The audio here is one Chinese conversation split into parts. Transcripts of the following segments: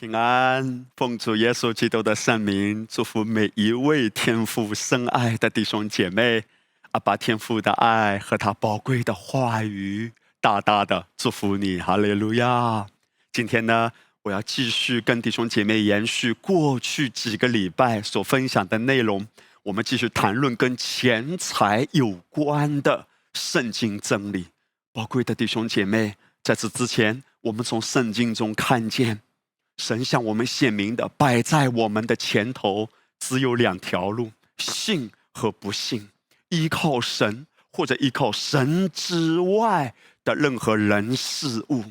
平安，奉主耶稣基督的圣名，祝福每一位天父深爱的弟兄姐妹。阿爸天父的爱和他宝贵的话语，大大的祝福你，哈利路亚！今天呢，我要继续跟弟兄姐妹延续过去几个礼拜所分享的内容，我们继续谈论跟钱财有关的圣经真理。宝贵的弟兄姐妹，在此之前，我们从圣经中看见。神向我们显明的，摆在我们的前头，只有两条路：信和不信。依靠神或者依靠神之外的任何人事物，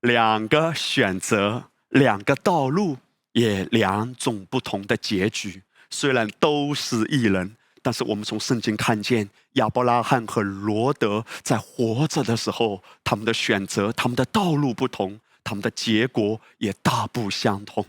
两个选择，两个道路，也两种不同的结局。虽然都是异人，但是我们从圣经看见亚伯拉罕和罗德在活着的时候，他们的选择，他们的道路不同。他们的结果也大不相同。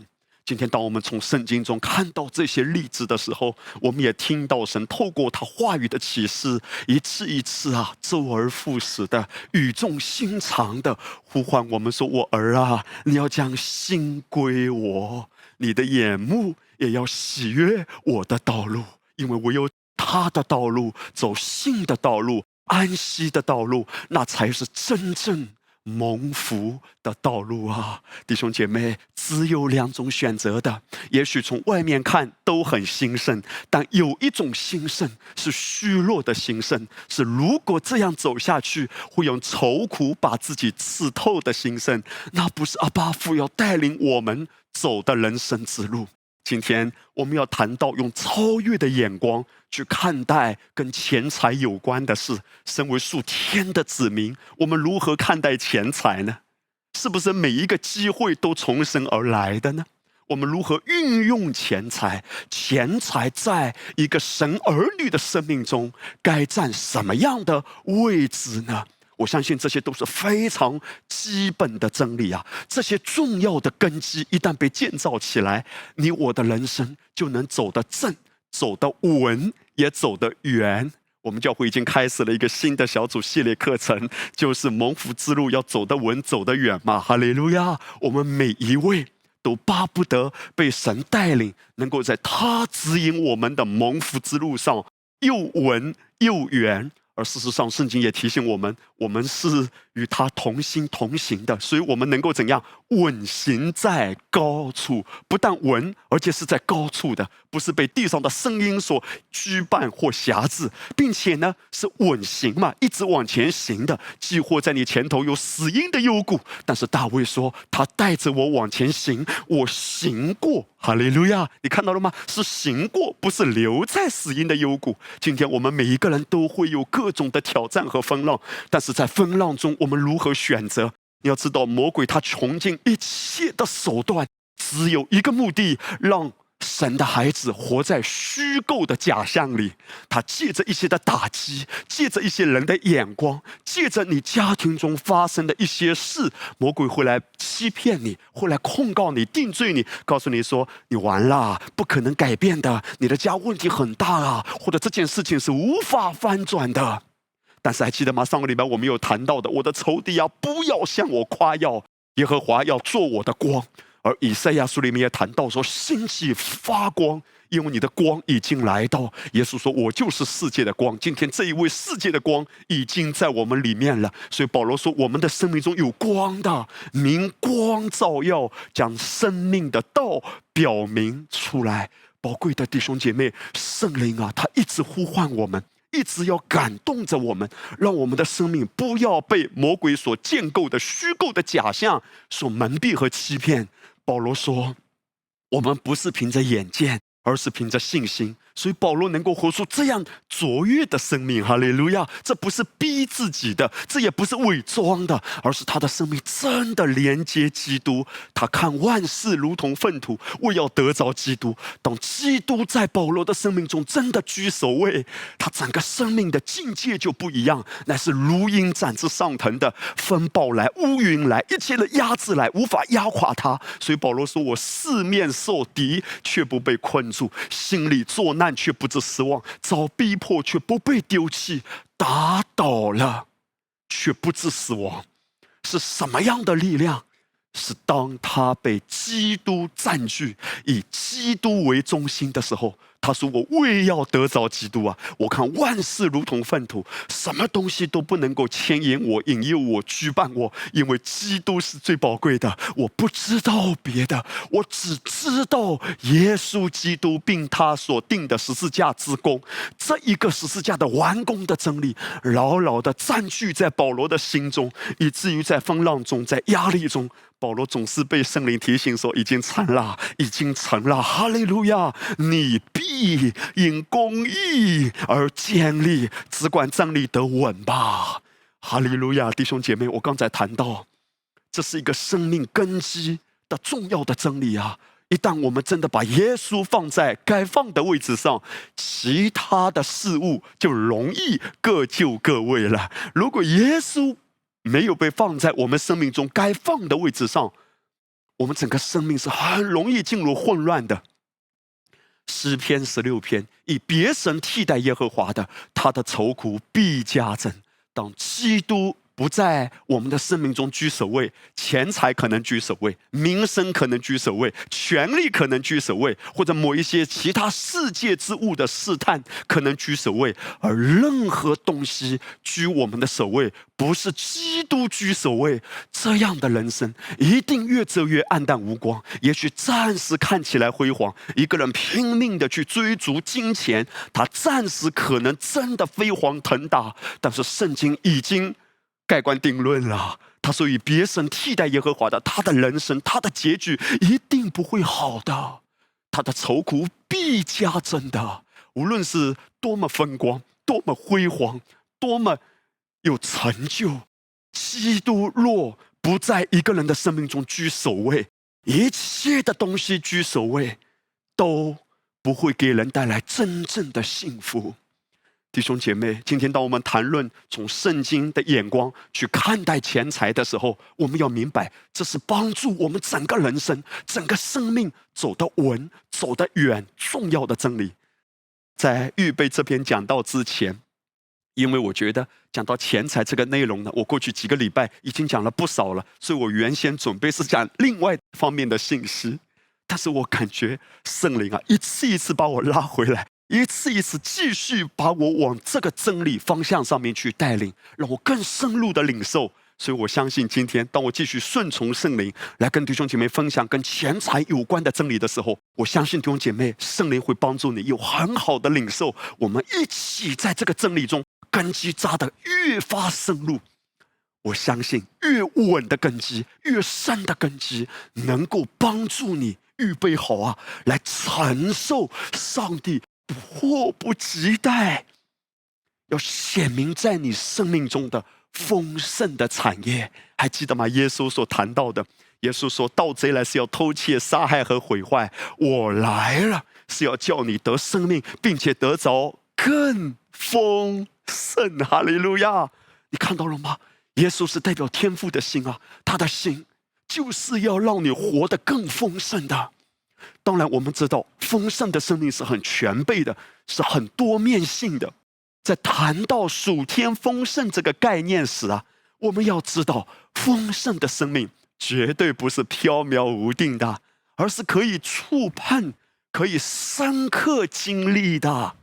今天，当我们从圣经中看到这些例子的时候，我们也听到神透过他话语的启示，一次一次啊，周而复始的语重心长的呼唤我们说：“我儿啊，你要将心归我，你的眼目也要喜悦我的道路，因为唯有他的道路，走信的道路，安息的道路，那才是真正。”蒙福的道路啊，弟兄姐妹，只有两种选择的。也许从外面看都很兴盛，但有一种兴盛是虚弱的兴盛，是如果这样走下去，会用愁苦把自己刺透的兴盛。那不是阿巴父要带领我们走的人生之路。今天我们要谈到用超越的眼光去看待跟钱财有关的事。身为数天的子民，我们如何看待钱财呢？是不是每一个机会都从神而来的呢？我们如何运用钱财？钱财在一个神儿女的生命中该占什么样的位置呢？我相信这些都是非常基本的真理啊！这些重要的根基一旦被建造起来，你我的人生就能走得正、走得稳，也走得远。我们教会已经开始了一个新的小组系列课程，就是蒙福之路要走得稳、走得远嘛！哈利路亚！我们每一位都巴不得被神带领，能够在他指引我们的蒙福之路上又稳又远。而事实上，圣经也提醒我们，我们是与他同心同行的，所以我们能够怎样稳行在高处？不但稳，而且是在高处的，不是被地上的声音所拘绊或辖制，并且呢是稳行嘛，一直往前行的。几乎在你前头有死荫的幽谷，但是大卫说，他带着我往前行，我行过。哈利路亚！你看到了吗？是行过，不是留在死荫的幽谷。今天我们每一个人都会有各种的挑战和风浪，但是在风浪中，我们如何选择？你要知道，魔鬼他穷尽一切的手段，只有一个目的，让。神的孩子活在虚构的假象里，他借着一些的打击，借着一些人的眼光，借着你家庭中发生的一些事，魔鬼会来欺骗你，会来控告你、定罪你，告诉你说你完了，不可能改变的，你的家问题很大啊，或者这件事情是无法翻转的。但是还记得吗？上个礼拜我们有谈到的，我的仇敌啊，不要向我夸耀，耶和华要做我的光。而以赛亚书里面也谈到说：“星起发光，因为你的光已经来到。”耶稣说：“我就是世界的光。”今天这一位世界的光已经在我们里面了。所以保罗说：“我们的生命中有光的，明光照耀，将生命的道表明出来。”宝贵的弟兄姐妹，圣灵啊，他一直呼唤我们，一直要感动着我们，让我们的生命不要被魔鬼所建构的虚构的假象所蒙蔽和欺骗。保罗说：“我们不是凭着眼见，而是凭着信心。”所以保罗能够活出这样卓越的生命，哈利路亚！这不是逼自己的，这也不是伪装的，而是他的生命真的连接基督。他看万事如同粪土，为要得着基督。当基督在保罗的生命中真的居首位，他整个生命的境界就不一样，乃是如鹰展翅上腾的。风暴来，乌云来，一切的压制来，无法压垮他。所以保罗说：“我四面受敌，却不被困住；心里作难。”但却不知失望，遭逼迫却不被丢弃，打倒了却不知死亡，是什么样的力量？是当他被基督占据，以基督为中心的时候。他说：“我为要得着基督啊！我看万事如同粪土，什么东西都不能够牵引我、引诱我、拘绊我，因为基督是最宝贵的。我不知道别的，我只知道耶稣基督并他所定的十字架之功，这一个十字架的完工的真理，牢牢的占据在保罗的心中，以至于在风浪中、在压力中。”保罗总是被圣灵提醒说：“已经成了，已经成了。”哈利路亚！你必因公义而建立，只管站立得稳吧。哈利路亚，弟兄姐妹，我刚才谈到，这是一个生命根基的重要的真理啊！一旦我们真的把耶稣放在该放的位置上，其他的事物就容易各就各位了。如果耶稣，没有被放在我们生命中该放的位置上，我们整个生命是很容易进入混乱的。诗篇十六篇，以别神替代耶和华的，他的愁苦必加增。当基督。不在我们的生命中居首位，钱财可能居首位，名声可能居首位，权力可能居首位，或者某一些其他世界之物的试探可能居首位，而任何东西居我们的首位，不是基督居首位，这样的人生一定越走越暗淡无光。也许暂时看起来辉煌，一个人拼命的去追逐金钱，他暂时可能真的飞黄腾达，但是圣经已经。盖棺定论了。他说：“以别神替代耶和华的，他的人生，他的结局一定不会好的。他的愁苦必加增的。无论是多么风光，多么辉煌，多么有成就，基督若不在一个人的生命中居首位，一切的东西居首位，都不会给人带来真正的幸福。”弟兄姐妹，今天当我们谈论从圣经的眼光去看待钱财的时候，我们要明白，这是帮助我们整个人生、整个生命走得稳、走得远重要的真理。在预备这篇讲道之前，因为我觉得讲到钱财这个内容呢，我过去几个礼拜已经讲了不少了，所以我原先准备是讲另外方面的信息，但是我感觉圣灵啊，一次一次把我拉回来。一次一次继续把我往这个真理方向上面去带领，让我更深入的领受。所以我相信，今天当我继续顺从圣灵来跟弟兄姐妹分享跟钱财有关的真理的时候，我相信弟兄姐妹圣灵会帮助你有很好的领受。我们一起在这个真理中根基扎得越发深入。我相信越稳的根基、越深的根基，能够帮助你预备好啊，来承受上帝。迫不及待要显明在你生命中的丰盛的产业，还记得吗？耶稣所谈到的，耶稣说：“盗贼来是要偷窃、杀害和毁坏，我来了是要叫你得生命，并且得着更丰盛。”哈利路亚！你看到了吗？耶稣是代表天父的心啊，他的心就是要让你活得更丰盛的。当然，我们知道丰盛的生命是很全备的，是很多面性的。在谈到属天丰盛这个概念时啊，我们要知道，丰盛的生命绝对不是飘渺无定的，而是可以触碰、可以深刻经历的。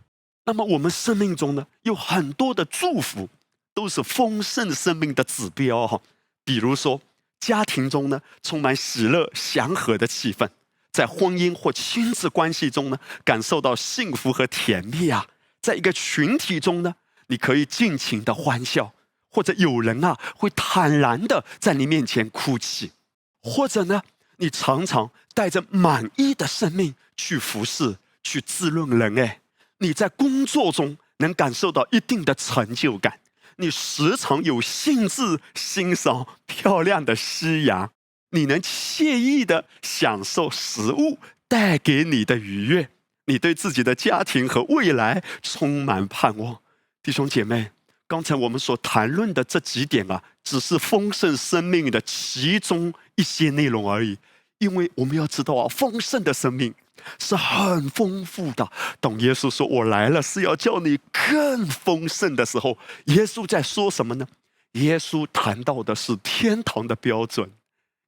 那么，我们生命中呢，有很多的祝福，都是丰盛生命的指标哈。比如说，家庭中呢，充满喜乐、祥和的气氛。在婚姻或亲子关系中呢，感受到幸福和甜蜜啊；在一个群体中呢，你可以尽情的欢笑，或者有人啊会坦然的在你面前哭泣，或者呢，你常常带着满意的生命去服侍、去滋润人。哎，你在工作中能感受到一定的成就感，你时常有兴致欣赏漂亮的夕阳。你能惬意的享受食物带给你的愉悦，你对自己的家庭和未来充满盼望，弟兄姐妹，刚才我们所谈论的这几点啊，只是丰盛生命的其中一些内容而已。因为我们要知道啊，丰盛的生命是很丰富的。当耶稣说“我来了”是要叫你更丰盛的时候，耶稣在说什么呢？耶稣谈到的是天堂的标准。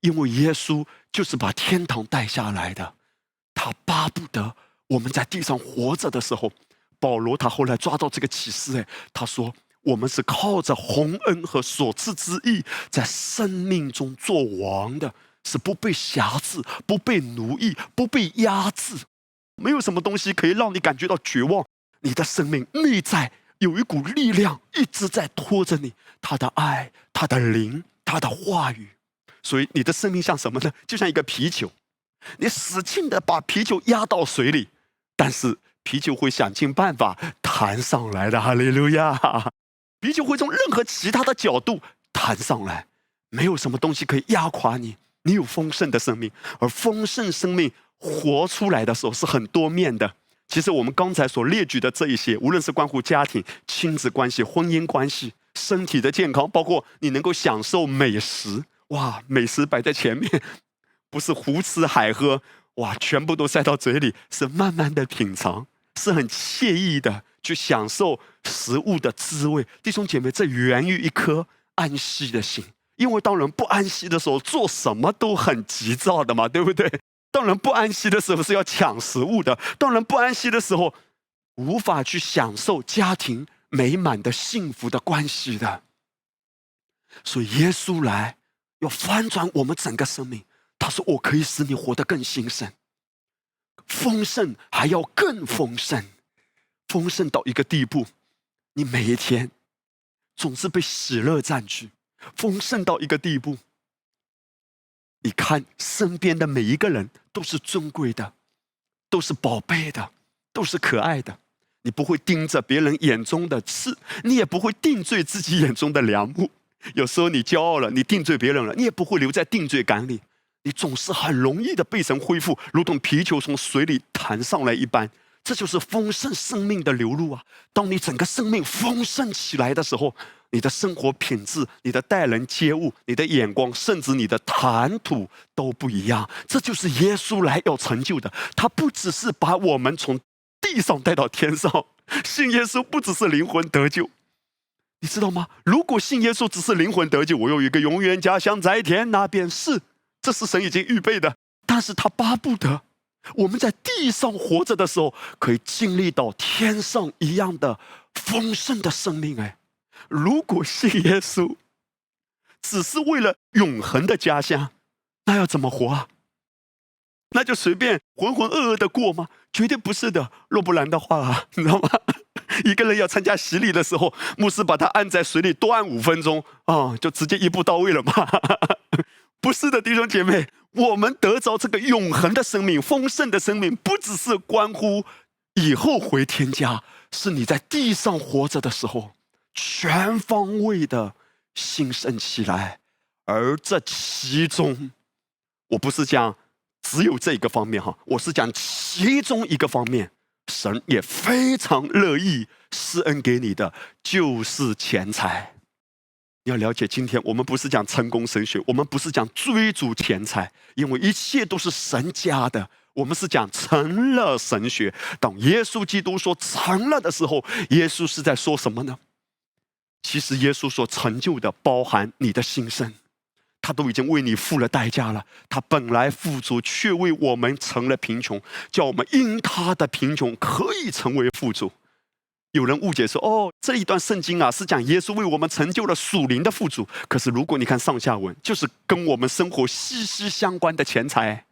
因为耶稣就是把天堂带下来的，他巴不得我们在地上活着的时候。保罗他后来抓到这个启示，哎，他说我们是靠着洪恩和所赐之意，在生命中做王的，是不被辖制、不被奴役、不被压制，没有什么东西可以让你感觉到绝望。你的生命内在有一股力量一直在拖着你，他的爱、他的灵、他的话语，所以你的生命像什么呢？就像一个皮球，你使劲的把皮球压到水里，但是。啤酒会想尽办法弹上来的，哈利路亚！啤酒会从任何其他的角度弹上来，没有什么东西可以压垮你。你有丰盛的生命，而丰盛生命活出来的时候是很多面的。其实我们刚才所列举的这一些，无论是关乎家庭、亲子关系、婚姻关系、身体的健康，包括你能够享受美食，哇，美食摆在前面，不是胡吃海喝，哇，全部都塞到嘴里，是慢慢的品尝。是很惬意的去享受食物的滋味，弟兄姐妹，这源于一颗安息的心。因为当人不安息的时候，做什么都很急躁的嘛，对不对？当人不安息的时候是要抢食物的，当人不安息的时候，无法去享受家庭美满的幸福的关系的。所以耶稣来要翻转我们整个生命，他说：“我可以使你活得更兴盛。”丰盛还要更丰盛，丰盛到一个地步，你每一天总是被喜乐占据。丰盛到一个地步，你看身边的每一个人都是尊贵的，都是宝贝的，都是可爱的。你不会盯着别人眼中的刺，你也不会定罪自己眼中的良木。有时候你骄傲了，你定罪别人了，你也不会留在定罪感里。你总是很容易的被神恢复，如同皮球从水里弹上来一般。这就是丰盛生命的流露啊！当你整个生命丰盛起来的时候，你的生活品质、你的待人接物、你的眼光，甚至你的谈吐都不一样。这就是耶稣来要成就的。他不只是把我们从地上带到天上，信耶稣不只是灵魂得救，你知道吗？如果信耶稣只是灵魂得救，我有一个永远家乡在天，那便是。这是神已经预备的，但是他巴不得我们在地上活着的时候，可以经历到天上一样的丰盛的生命。哎，如果信耶稣只是为了永恒的家乡，那要怎么活啊？那就随便浑浑噩噩的过吗？绝对不是的。若不然的话啊，你知道吗？一个人要参加洗礼的时候，牧师把他按在水里多按五分钟啊，就直接一步到位了嘛。不是的，弟兄姐妹，我们得着这个永恒的生命、丰盛的生命，不只是关乎以后回天家，是你在地上活着的时候，全方位的兴盛起来。而这其中，我不是讲只有这一个方面哈，我是讲其中一个方面，神也非常乐意施恩给你的，就是钱财。你要了解，今天我们不是讲成功神学，我们不是讲追逐钱财，因为一切都是神家的。我们是讲成了神学。当耶稣基督说成了的时候，耶稣是在说什么呢？其实耶稣所成就的，包含你的心声，他都已经为你付了代价了。他本来富足，却为我们成了贫穷，叫我们因他的贫穷可以成为富足。有人误解说：“哦，这一段圣经啊，是讲耶稣为我们成就了属灵的富足。可是如果你看上下文，就是跟我们生活息息相关的钱财。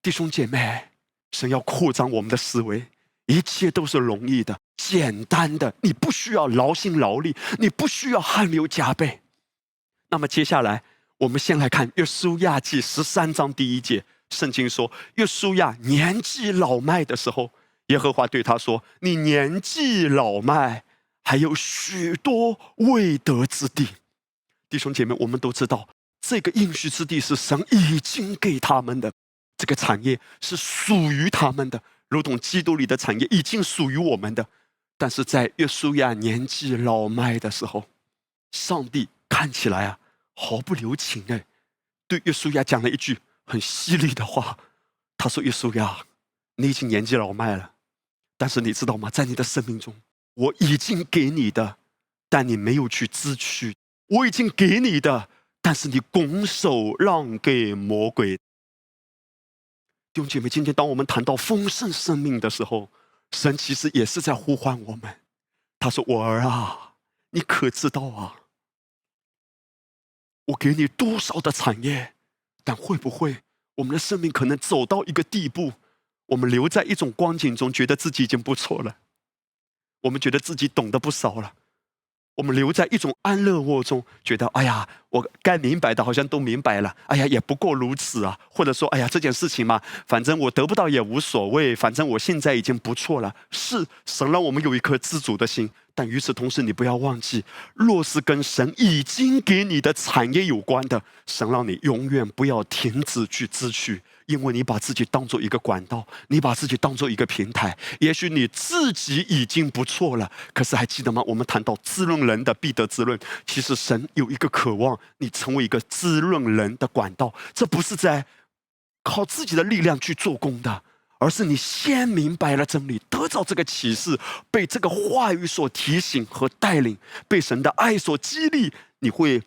弟兄姐妹，神要扩张我们的思维，一切都是容易的、简单的，你不需要劳心劳力，你不需要汗流浃背。那么接下来，我们先来看约书亚记十三章第一节，圣经说：约书亚年纪老迈的时候。”耶和华对他说：“你年纪老迈，还有许多未得之地。弟兄姐妹，我们都知道，这个应许之地是神已经给他们的，这个产业是属于他们的，如同基督里的产业已经属于我们的。但是在约书亚年纪老迈的时候，上帝看起来啊毫不留情哎，对约书亚讲了一句很犀利的话。他说：‘约书亚，你已经年纪老迈了。’但是你知道吗？在你的生命中，我已经给你的，但你没有去支取；我已经给你的，但是你拱手让给魔鬼。弟兄姐妹，今天当我们谈到丰盛生命的时候，神其实也是在呼唤我们。他说：“我儿啊，你可知道啊？我给你多少的产业？但会不会我们的生命可能走到一个地步，我们留在一种光景中，觉得自己已经不错了，我们觉得自己懂得不少了。”我们留在一种安乐窝中，觉得哎呀，我该明白的好像都明白了，哎呀，也不过如此啊。或者说，哎呀，这件事情嘛，反正我得不到也无所谓，反正我现在已经不错了。是神让我们有一颗知足的心，但与此同时，你不要忘记，若是跟神已经给你的产业有关的，神让你永远不要停止去支取。因为你把自己当做一个管道，你把自己当做一个平台，也许你自己已经不错了。可是还记得吗？我们谈到滋润人的必得滋润，其实神有一个渴望，你成为一个滋润人的管道。这不是在靠自己的力量去做工的，而是你先明白了真理，得到这个启示，被这个话语所提醒和带领，被神的爱所激励，你会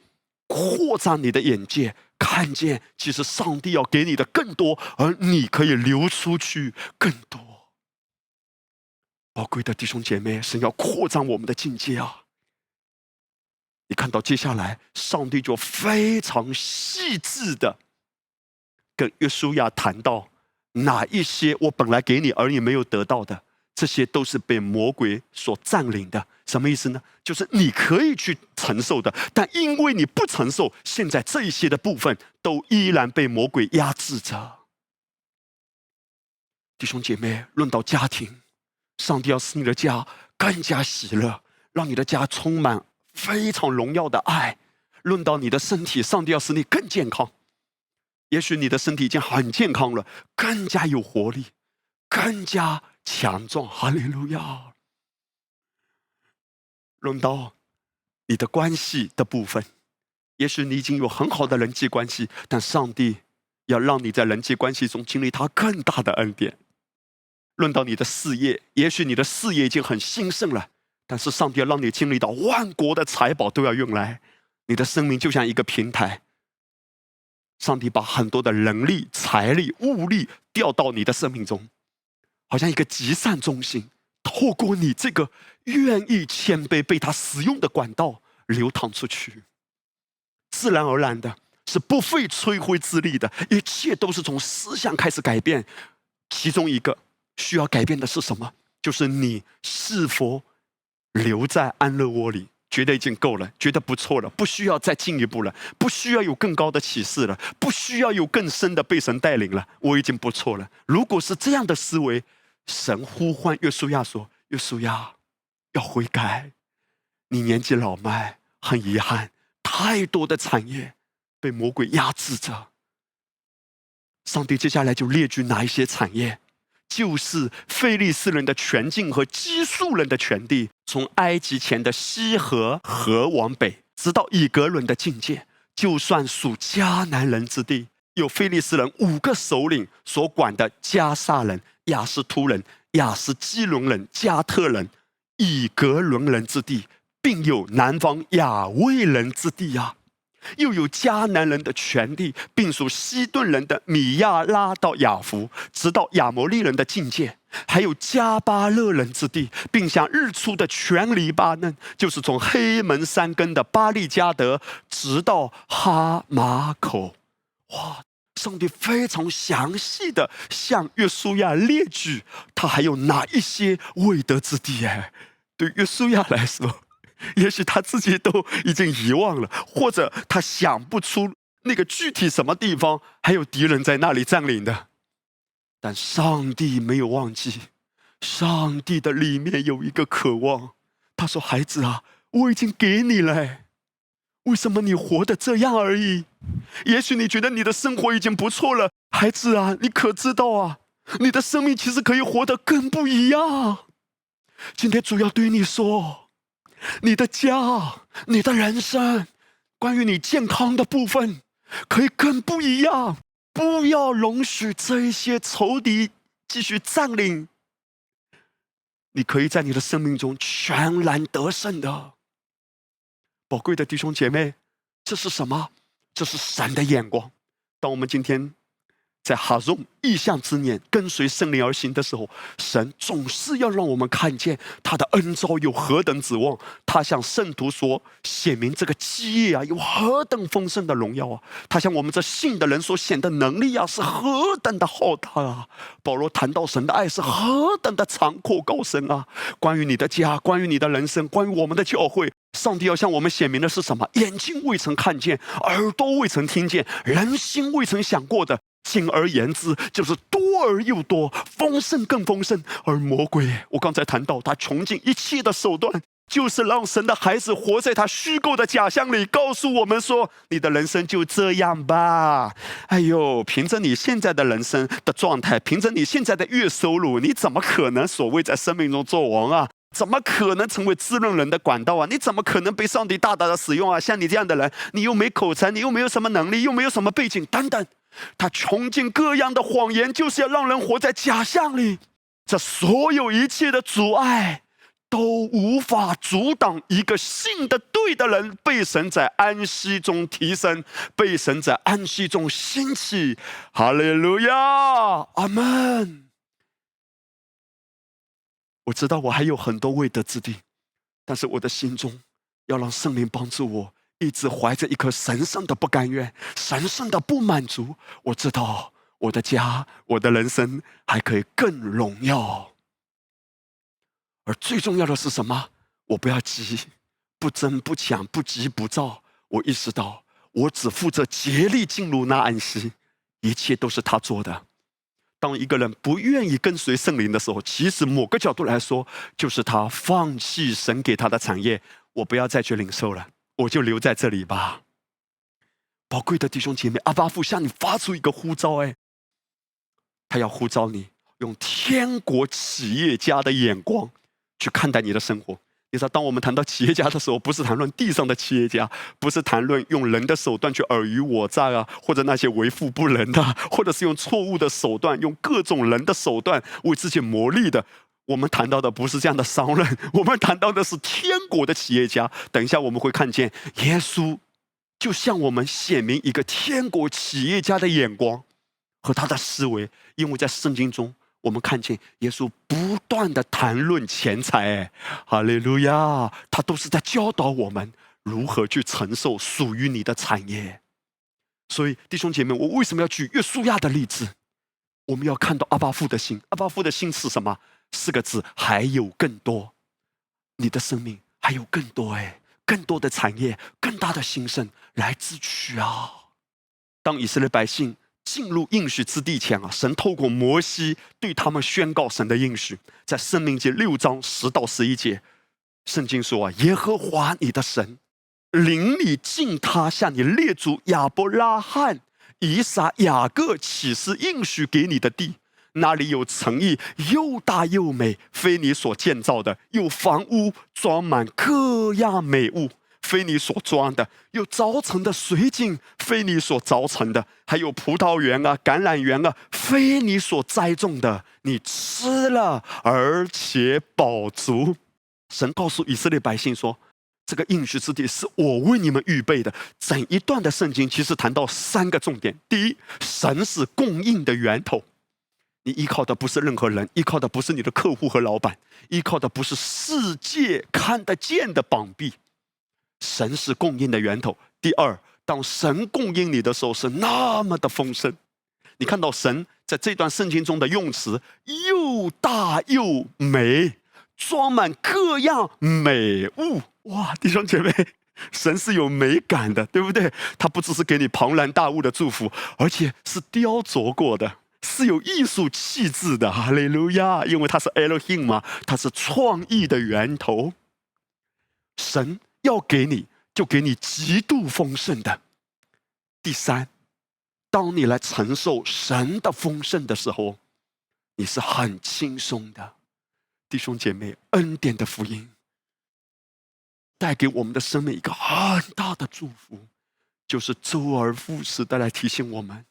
扩张你的眼界。看见，其实上帝要给你的更多，而你可以流出去更多。宝贵的弟兄姐妹，神要扩张我们的境界啊！你看到接下来，上帝就非常细致的跟约书亚谈到哪一些我本来给你而你没有得到的。这些都是被魔鬼所占领的，什么意思呢？就是你可以去承受的，但因为你不承受，现在这一些的部分都依然被魔鬼压制着。弟兄姐妹，论到家庭，上帝要使你的家更加喜乐，让你的家充满非常荣耀的爱。论到你的身体，上帝要使你更健康。也许你的身体已经很健康了，更加有活力，更加。强壮，哈利路亚。论到你的关系的部分，也许你已经有很好的人际关系，但上帝要让你在人际关系中经历他更大的恩典。论到你的事业，也许你的事业已经很兴盛了，但是上帝要让你经历到万国的财宝都要用来，你的生命就像一个平台。上帝把很多的人力、财力、物力调到你的生命中。好像一个集散中心，透过你这个愿意谦卑被他使用的管道流淌出去，自然而然的是不费吹灰之力的，一切都是从思想开始改变。其中一个需要改变的是什么？就是你是否留在安乐窝里，觉得已经够了，觉得不错了，不需要再进一步了，不需要有更高的启示了，不需要有更深的被神带领了，我已经不错了。如果是这样的思维，神呼唤约书亚说：“约书亚，要悔改。你年纪老迈，很遗憾，太多的产业被魔鬼压制着。上帝接下来就列举哪一些产业，就是非利士人的全境和基述人的全地，从埃及前的西河河往北，直到以格伦的境界，就算属迦南人之地，有非利士人五个首领所管的加萨人。”亚斯突人、亚斯基伦人、加特人、以格伦人之地，并有南方亚卫人之地呀，又有迦南人的全地，并属西顿人的米亚拉到亚弗，直到亚摩利人的境界，还有加巴勒人之地，并向日出的全黎巴嫩，就是从黑门山根的巴利加德，直到哈马口，哇！上帝非常详细的向约书亚列举，他还有哪一些未得之地？哎，对约书亚来说，也许他自己都已经遗忘了，或者他想不出那个具体什么地方还有敌人在那里占领的。但上帝没有忘记，上帝的里面有一个渴望。他说：“孩子啊，我已经给你了。”为什么你活得这样而已？也许你觉得你的生活已经不错了，孩子啊，你可知道啊？你的生命其实可以活得更不一样。今天主要对你说，你的家、你的人生，关于你健康的部分，可以更不一样。不要容许这一些仇敌继续占领。你可以在你的生命中全然得胜的。宝贵的弟兄姐妹，这是什么？这是神的眼光。当我们今天。在哈荣意象之年，跟随圣灵而行的时候，神总是要让我们看见他的恩招有何等指望。他向圣徒说，显明这个基业啊，有何等丰盛的荣耀啊！他向我们这信的人所显的能力啊，是何等的浩大啊！保罗谈到神的爱是何等的长阔高深啊！关于你的家，关于你的人生，关于我们的教会，上帝要向我们显明的是什么？眼睛未曾看见，耳朵未曾听见，人心未曾想过的。简而言之，就是多而又多，丰盛更丰盛。而魔鬼，我刚才谈到，他穷尽一切的手段，就是让神的孩子活在他虚构的假象里，告诉我们说：“你的人生就这样吧。”哎呦，凭着你现在的人生的状态，凭着你现在的月收入，你怎么可能所谓在生命中做王啊？怎么可能成为滋润人的管道啊？你怎么可能被上帝大大的使用啊？像你这样的人，你又没口才，你又没有什么能力，又没有什么背景，等等。他穷尽各样的谎言，就是要让人活在假象里。这所有一切的阻碍，都无法阻挡一个信的对的人被神在安息中提升，被神在安息中兴起。哈利路亚，阿门。我知道我还有很多未得之地，但是我的心中要让圣灵帮助我。一直怀着一颗神圣的不甘愿、神圣的不满足。我知道我的家、我的人生还可以更荣耀。而最重要的是什么？我不要急，不争不抢，不急不躁。我意识到，我只负责竭力进入那安息，一切都是他做的。当一个人不愿意跟随圣灵的时候，其实某个角度来说，就是他放弃神给他的产业。我不要再去领受了。我就留在这里吧，宝贵的弟兄姐妹，阿巴父向你发出一个呼召，哎，他要呼召你用天国企业家的眼光去看待你的生活。你知道，当我们谈到企业家的时候，不是谈论地上的企业家，不是谈论用人的手段去尔虞我诈啊，或者那些为富不仁的，或者是用错误的手段，用各种人的手段为自己谋利的。我们谈到的不是这样的商人，我们谈到的是天国的企业家。等一下我们会看见耶稣，就向我们显明一个天国企业家的眼光和他的思维。因为在圣经中，我们看见耶稣不断的谈论钱财，哈利路亚，他都是在教导我们如何去承受属于你的产业。所以弟兄姐妹，我为什么要举约书亚的例子？我们要看到阿巴父的心，阿巴父的心是什么？四个字，还有更多，你的生命还有更多哎，更多的产业，更大的兴盛来自取啊！当以色列百姓进入应许之地前啊，神透过摩西对他们宣告神的应许，在《生命记》六章十到十一节，圣经说啊，耶和华你的神领你进他向你列祖亚伯拉罕、以撒、雅各启示应许给你的地。那里有诚意，又大又美，非你所建造的；有房屋装满各样美物，非你所装的；有凿成的水井，非你所凿成的；还有葡萄园啊、橄榄园啊，非你所栽种的。你吃了，而且饱足。神告诉以色列百姓说：“这个应许之地是我为你们预备的。”整一段的圣经其实谈到三个重点：第一，神是供应的源头。你依靠的不是任何人，依靠的不是你的客户和老板，依靠的不是世界看得见的膀臂，神是供应的源头。第二，当神供应你的时候，是那么的丰盛。你看到神在这段圣经中的用词，又大又美，装满各样美物。哇，弟兄姐妹，神是有美感的，对不对？他不只是给你庞然大物的祝福，而且是雕琢过的。是有艺术气质的，哈利路亚！因为他是 Elohim 嘛，他是创意的源头。神要给你，就给你极度丰盛的。第三，当你来承受神的丰盛的时候，你是很轻松的。弟兄姐妹，恩典的福音带给我们的生命一个很大的祝福，就是周而复始的来提醒我们。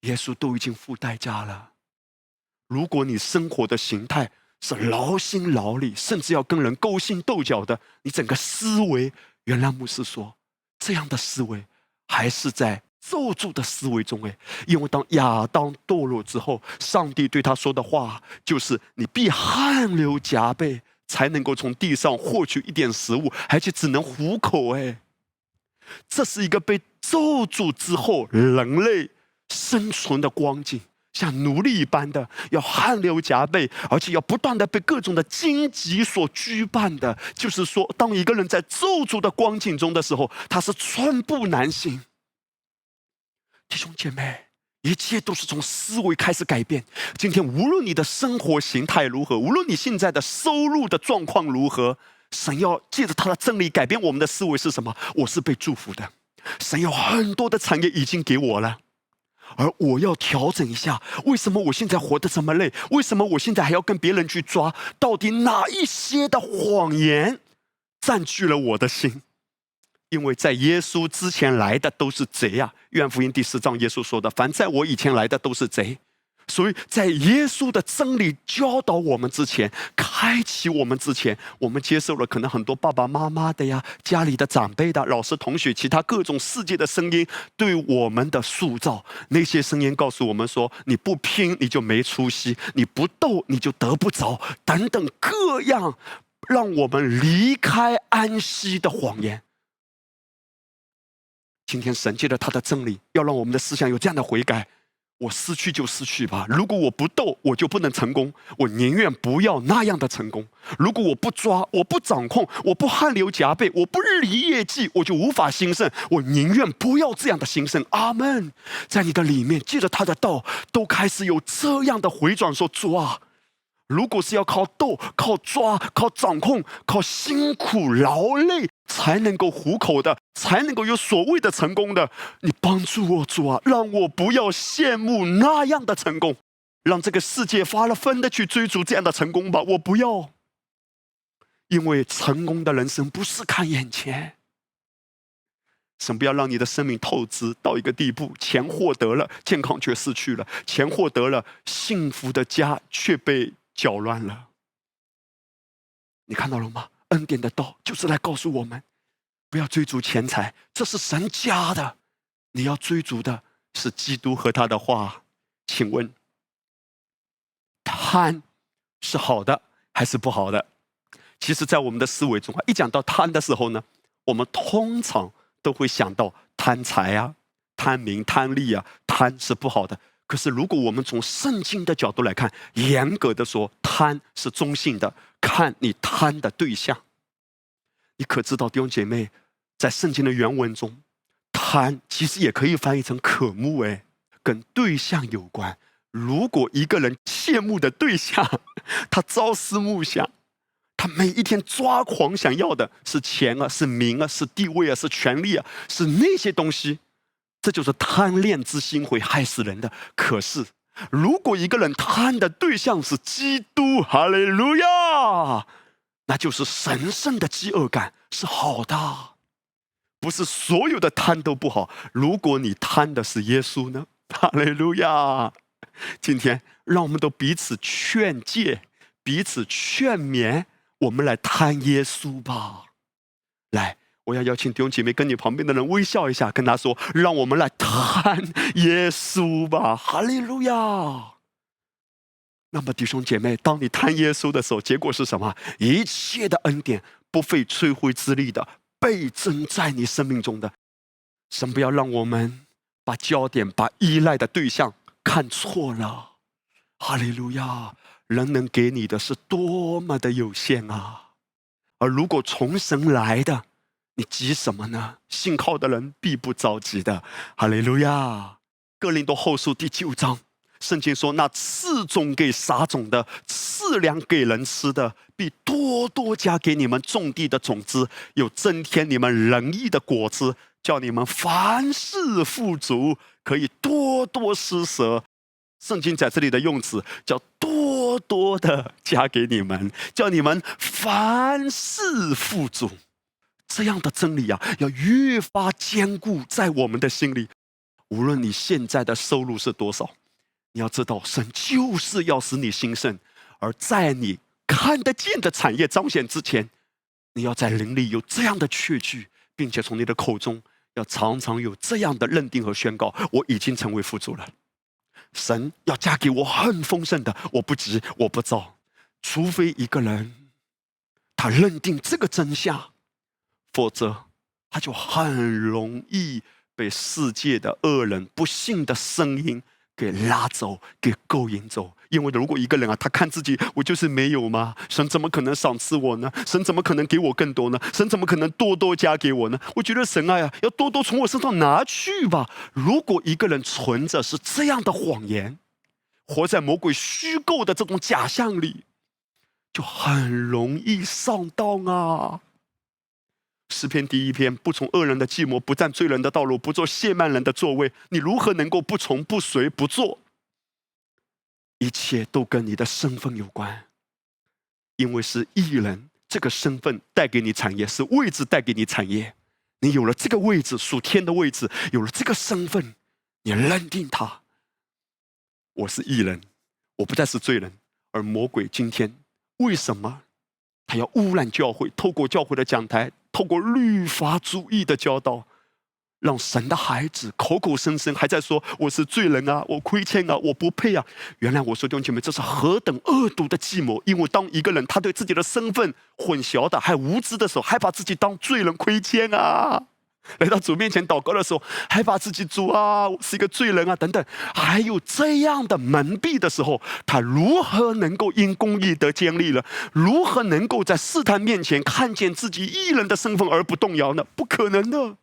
耶稣都已经付代价了。如果你生活的形态是劳心劳力，甚至要跟人勾心斗角的，你整个思维，原来牧师说，这样的思维还是在咒诅的思维中？哎，因为当亚当堕落之后，上帝对他说的话就是：“你必汗流浃背，才能够从地上获取一点食物，而且只能糊口。”哎，这是一个被咒诅之后人类生存的光景。像奴隶一般的，要汗流浃背，而且要不断的被各种的荆棘所羁绊的。就是说，当一个人在咒诅的光景中的时候，他是寸步难行。弟兄姐妹，一切都是从思维开始改变。今天，无论你的生活形态如何，无论你现在的收入的状况如何，神要借着他的真理改变我们的思维是什么？我是被祝福的，神有很多的产业已经给我了。而我要调整一下，为什么我现在活得这么累？为什么我现在还要跟别人去抓？到底哪一些的谎言占据了我的心？因为在耶稣之前来的都是贼呀！愿福音第四章耶稣说的：“凡在我以前来的都是贼。”所以在耶稣的真理教导我们之前，开启我们之前，我们接受了可能很多爸爸妈妈的呀、家里的长辈的、老师、同学、其他各种世界的声音对我们的塑造。那些声音告诉我们说：“你不拼，你就没出息；你不斗，你就得不着。”等等各样让我们离开安息的谎言。今天神借着他的真理，要让我们的思想有这样的悔改。我失去就失去吧。如果我不斗，我就不能成功。我宁愿不要那样的成功。如果我不抓，我不掌控，我不汗流浃背，我不日以夜绩，我就无法兴盛。我宁愿不要这样的兴盛。阿门。在你的里面，借着他的道，都开始有这样的回转，说主啊。如果是要靠斗、靠抓、靠掌控、靠辛苦劳累才能够糊口的，才能够有所谓的成功的，你帮助我主啊，让我不要羡慕那样的成功，让这个世界发了疯的去追逐这样的成功吧，我不要。因为成功的人生不是看眼前，神不要让你的生命透支到一个地步，钱获得了，健康却失去了；钱获得了，幸福的家却被。搅乱了，你看到了吗？恩典的道就是来告诉我们，不要追逐钱财，这是神家的。你要追逐的是基督和他的话。请问，贪是好的还是不好的？其实，在我们的思维中啊，一讲到贪的时候呢，我们通常都会想到贪财啊、贪名、贪利啊，贪是不好的。可是，如果我们从圣经的角度来看，严格的说，贪是中性的，看你贪的对象。你可知道，弟兄姐妹，在圣经的原文中，贪其实也可以翻译成渴慕，哎，跟对象有关。如果一个人羡慕的对象，他朝思暮想，他每一天抓狂想要的是钱啊，是名啊，是地位啊，是权利啊，是那些东西。这就是贪恋之心会害死人的。可是，如果一个人贪的对象是基督，哈利路亚，啊那就是神圣的饥饿感是好的。不是所有的贪都不好。如果你贪的是耶稣呢？哈利路亚！今天让我们都彼此劝诫，彼此劝勉，我们来贪耶稣吧。来。我要邀请弟兄姐妹跟你旁边的人微笑一下，跟他说：“让我们来贪耶稣吧，哈利路亚。”那么弟兄姐妹，当你谈耶稣的时候，结果是什么？一切的恩典不费吹灰之力的倍增在你生命中的。神不要让我们把焦点、把依赖的对象看错了，哈利路亚！人能给你的是多么的有限啊！而如果从神来的，你急什么呢？信靠的人必不着急的。哈利路亚！哥林多后书第九章，圣经说：“那赐种给撒种的，赐粮给人吃的，必多多加给你们种地的种子，有增添你们仁义的果子，叫你们凡事富足，可以多多施舍。”圣经在这里的用词叫“多多的加给你们”，叫你们凡事富足。这样的真理啊，要越发坚固在我们的心里。无论你现在的收入是多少，你要知道，神就是要使你兴盛。而在你看得见的产业彰显之前，你要在灵里有这样的确据，并且从你的口中要常常有这样的认定和宣告：我已经成为富足了。神要加给我很丰盛的，我不急，我不躁，除非一个人他认定这个真相，否则他就很容易被世界的恶人不幸的声音。给拉走，给勾引走。因为如果一个人啊，他看自己，我就是没有吗？神怎么可能赏赐我呢？神怎么可能给我更多呢？神怎么可能多多加给我呢？我觉得神爱啊，要多多从我身上拿去吧。如果一个人存着是这样的谎言，活在魔鬼虚构的这种假象里，就很容易上当啊。诗篇第一篇，不从恶人的计谋，不占罪人的道路，不做亵慢人的座位。你如何能够不从、不随、不做？一切都跟你的身份有关，因为是艺人，这个身份带给你产业，是位置带给你产业。你有了这个位置，属天的位置，有了这个身份，你认定他，我是艺人，我不再是罪人。而魔鬼今天为什么他要污染教会？透过教会的讲台。透过律法主义的教导，让神的孩子口口声声还在说我是罪人啊，我亏欠啊，我不配啊。原来我说弟兄姐妹，这是何等恶毒的计谋！因为当一个人他对自己的身份混淆的还无知的时候，还把自己当罪人亏欠啊。来到主面前祷告的时候，还把自己主啊，是一个罪人啊，等等，还有这样的蒙蔽的时候，他如何能够因公义得坚立了？如何能够在试探面前看见自己艺人的身份而不动摇呢？不可能的。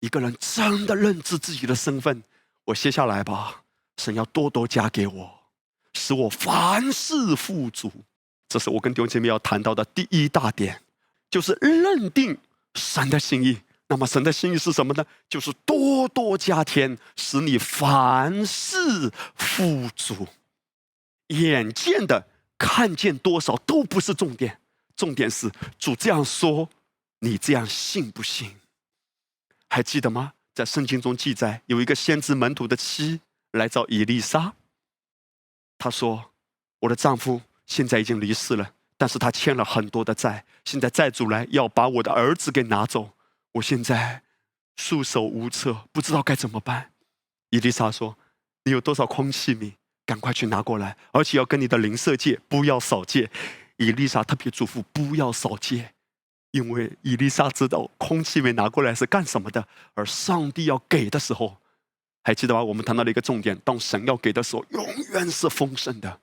一个人真的认知自己的身份，我歇下来吧，神要多多加给我，使我凡事富足。这是我跟弟兄姐妹要谈到的第一大点，就是认定。神的心意，那么神的心意是什么呢？就是多多加添，使你凡事富足。眼见的看见多少都不是重点，重点是主这样说，你这样信不信？还记得吗？在圣经中记载，有一个先知门徒的妻来找以丽莎，她说：“我的丈夫现在已经离世了。”但是他欠了很多的债，现在债主来要把我的儿子给拿走，我现在束手无策，不知道该怎么办。伊丽莎说：“你有多少空器皿？赶快去拿过来，而且要跟你的邻舍借，不要少借。”伊丽莎特别嘱咐不要少借，因为伊丽莎知道空气没拿过来是干什么的，而上帝要给的时候，还记得吗？我们谈到了一个重点：当神要给的时候，永远是丰盛的。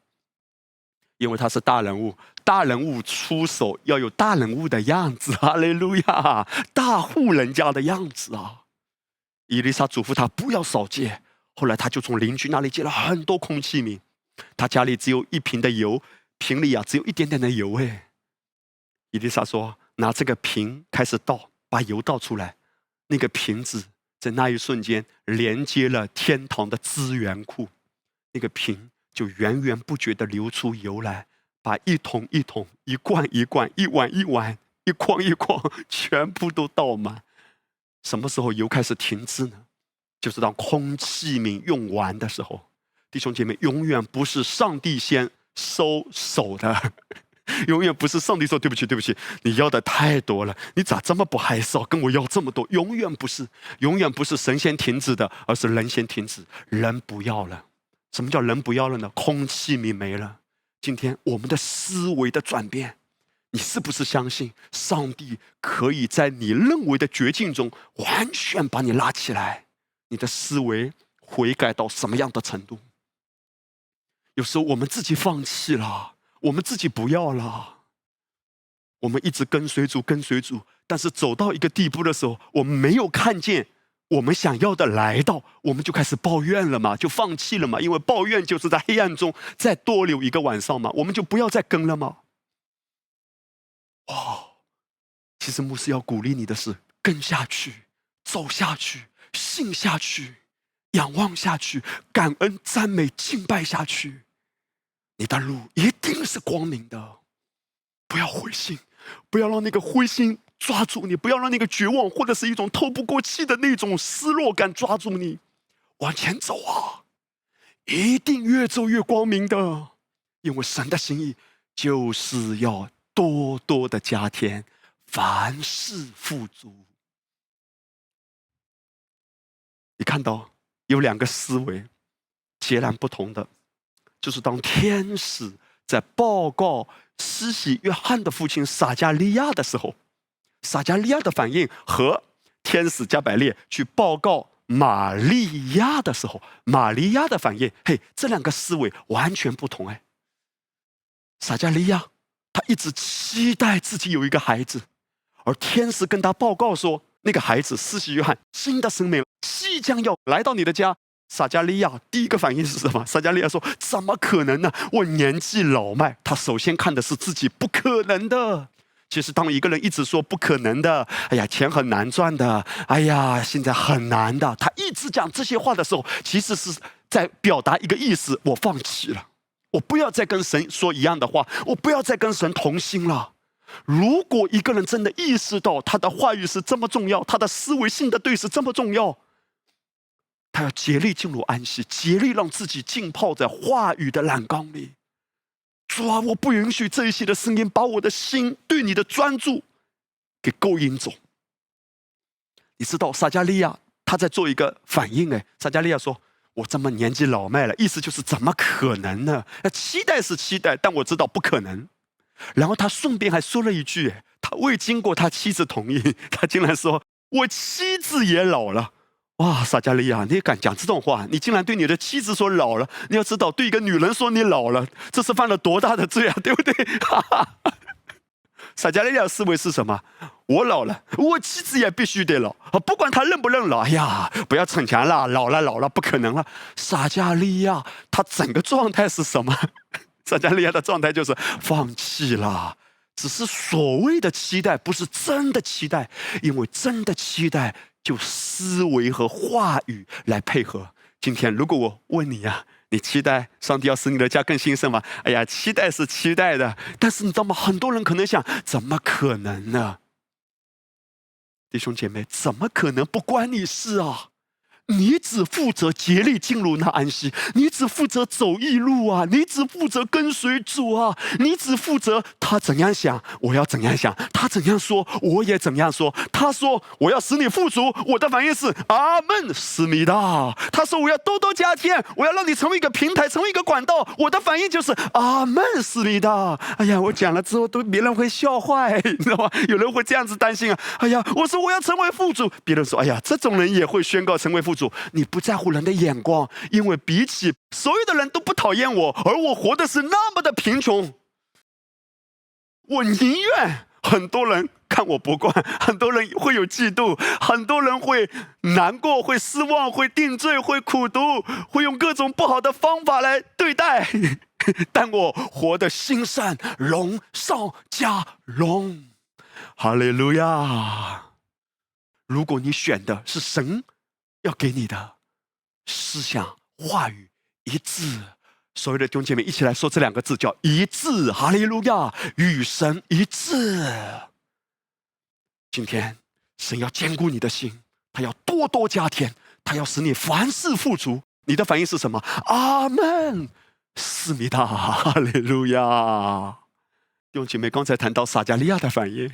因为他是大人物，大人物出手要有大人物的样子，哈利路亚，大户人家的样子啊！伊丽莎嘱咐他不要少借，后来他就从邻居那里借了很多空器皿。他家里只有一瓶的油，瓶里啊只有一点点的油哎。伊丽莎说：“拿这个瓶开始倒，把油倒出来。那个瓶子在那一瞬间连接了天堂的资源库，那个瓶。”就源源不绝的流出油来，把一桶一桶、一罐一罐、一碗一碗、一筐一筐 全部都倒满。什么时候油开始停滞呢？就是当空器皿用完的时候。弟兄姐妹，永远不是上帝先收手的，永远不是上帝说对不起，对不起，你要的太多了，你咋这么不害臊，跟我要这么多？永远不是，永远不是神先停止的，而是人先停止，人不要了。什么叫人不要了呢？空气你没了。今天我们的思维的转变，你是不是相信上帝可以在你认为的绝境中完全把你拉起来？你的思维悔改到什么样的程度？有时候我们自己放弃了，我们自己不要了，我们一直跟随主，跟随主，但是走到一个地步的时候，我们没有看见。我们想要的来到，我们就开始抱怨了嘛，就放弃了嘛，因为抱怨就是在黑暗中再多留一个晚上嘛，我们就不要再跟了吗？哇！其实牧师要鼓励你的是，跟下去，走下去，信下去，仰望下去，感恩、赞美、敬拜下去，你的路一定是光明的。不要灰心，不要让那个灰心。抓住你，不要让那个绝望或者是一种透不过气的那种失落感抓住你，往前走啊！一定越走越光明的，因为神的心意就是要多多的加添，凡事富足。你看到有两个思维截然不同的，就是当天使在报告施洗约翰的父亲撒加利亚的时候，撒加利亚的反应和天使加百列去报告玛利亚的时候，玛利亚的反应，嘿，这两个思维完全不同哎。撒加利亚他一直期待自己有一个孩子，而天使跟他报告说。那个孩子，施洗约翰，新的生命即将要来到你的家。撒加利亚第一个反应是什么？撒加利亚说：“怎么可能呢？我年纪老迈。”他首先看的是自己不可能的。其实，当一个人一直说不可能的，哎呀，钱很难赚的，哎呀，现在很难的，他一直讲这些话的时候，其实是在表达一个意思：我放弃了，我不要再跟神说一样的话，我不要再跟神同心了。如果一个人真的意识到他的话语是这么重要，他的思维性的对是这么重要，他要竭力进入安息，竭力让自己浸泡在话语的染缸里。主啊，我不允许这一些的声音把我的心对你的专注给勾引走。你知道撒加利亚他在做一个反应哎，撒加利亚说：“我这么年纪老迈了，意思就是怎么可能呢？期待是期待，但我知道不可能。”然后他顺便还说了一句：“他未经过他妻子同意，他竟然说我妻子也老了。”哇，撒加利亚，你也敢讲这种话？你竟然对你的妻子说老了？你要知道，对一个女人说你老了，这是犯了多大的罪啊，对不对？撒加利亚思维是什么？我老了，我妻子也必须得老啊！不管他认不认老，哎呀，不要逞强了，老了老了，不可能了。撒加利亚他整个状态是什么？撒加利亚的状态就是放弃了，只是所谓的期待，不是真的期待，因为真的期待就思维和话语来配合。今天如果我问你呀，你期待上帝要使你的家更兴盛吗？哎呀，期待是期待的，但是你知道吗？很多人可能想，怎么可能呢？弟兄姐妹，怎么可能不关你事啊？你只负责竭力进入那安息，你只负责走义路啊，你只负责跟随主啊，你只负责他怎样想，我要怎样想；他怎样说，我也怎样说。他说我要使你富足，我的反应是阿门，思密达。他说我要多多加添，我要让你成为一个平台，成为一个管道，我的反应就是阿门，思密达。哎呀，我讲了之后都别人会笑坏，你知道吗？有人会这样子担心啊。哎呀，我说我要成为富足，别人说哎呀，这种人也会宣告成为富足。你不在乎人的眼光，因为比起所有的人都不讨厌我，而我活的是那么的贫穷，我宁愿很多人看我不惯，很多人会有嫉妒，很多人会难过、会失望、会定罪、会苦读、会用各种不好的方法来对待，但我活得心善，荣上加荣，哈利路亚！如果你选的是神。要给你的思想话语一致，所有的弟兄姐妹一起来说这两个字，叫一致。哈利路亚，与神一致。今天神要兼顾你的心，他要多多加添，他要使你凡事富足。你的反应是什么？阿门，思密达，哈利路亚。弟兄姐妹刚才谈到撒加利亚的反应，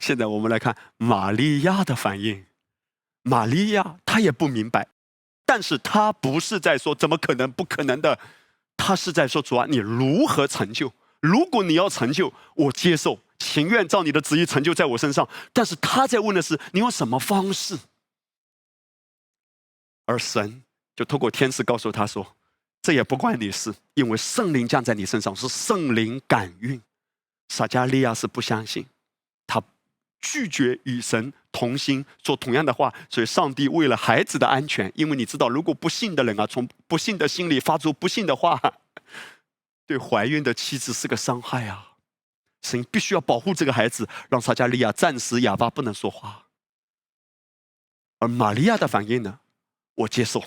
现在我们来看玛利亚的反应。玛利亚她也不明白，但是她不是在说怎么可能不可能的，她是在说主啊，你如何成就？如果你要成就，我接受，情愿照你的旨意成就在我身上。但是他在问的是你用什么方式？而神就透过天使告诉他说，这也不关你事，因为圣灵降在你身上是圣灵感孕。撒加利亚是不相信。拒绝与神同心说同样的话，所以上帝为了孩子的安全，因为你知道，如果不信的人啊，从不信的心里发出不信的话，对怀孕的妻子是个伤害啊。神必须要保护这个孩子，让撒加利亚暂时哑巴不能说话。而玛利亚的反应呢？我接受，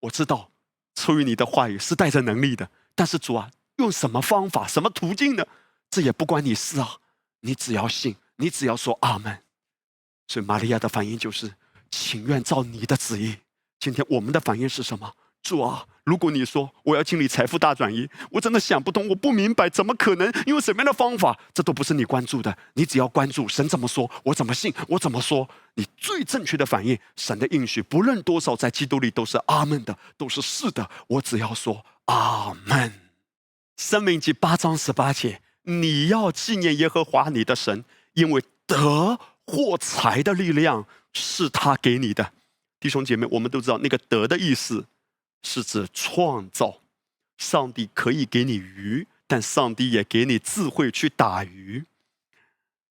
我知道出于你的话语是带着能力的，但是主啊，用什么方法、什么途径呢？这也不关你事啊，你只要信。你只要说阿门，所以玛利亚的反应就是情愿照你的旨意。今天我们的反应是什么？主啊，如果你说我要经历财富大转移，我真的想不通，我不明白，怎么可能？用什么样的方法？这都不是你关注的，你只要关注神怎么说，我怎么信，我怎么说。你最正确的反应，神的应许，不论多少，在基督里都是阿门的，都是是的。我只要说阿门。生命记八章十八节，你要纪念耶和华你的神，因为德或财的力量是他给你的。弟兄姐妹，我们都知道那个德的意思。是指创造，上帝可以给你鱼，但上帝也给你智慧去打鱼。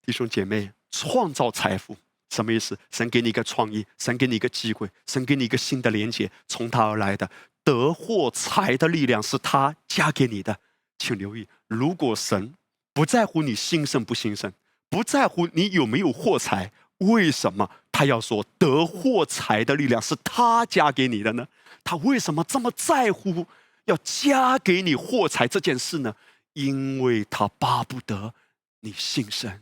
弟兄姐妹，创造财富什么意思？神给你一个创意，神给你一个机会，神给你一个新的连接，从他而来的德获财的力量是他加给你的。请留意，如果神不在乎你兴盛不兴盛，不在乎你有没有获财，为什么他要说得获财的力量是他加给你的呢？他为什么这么在乎要加给你货财这件事呢？因为他巴不得你兴盛。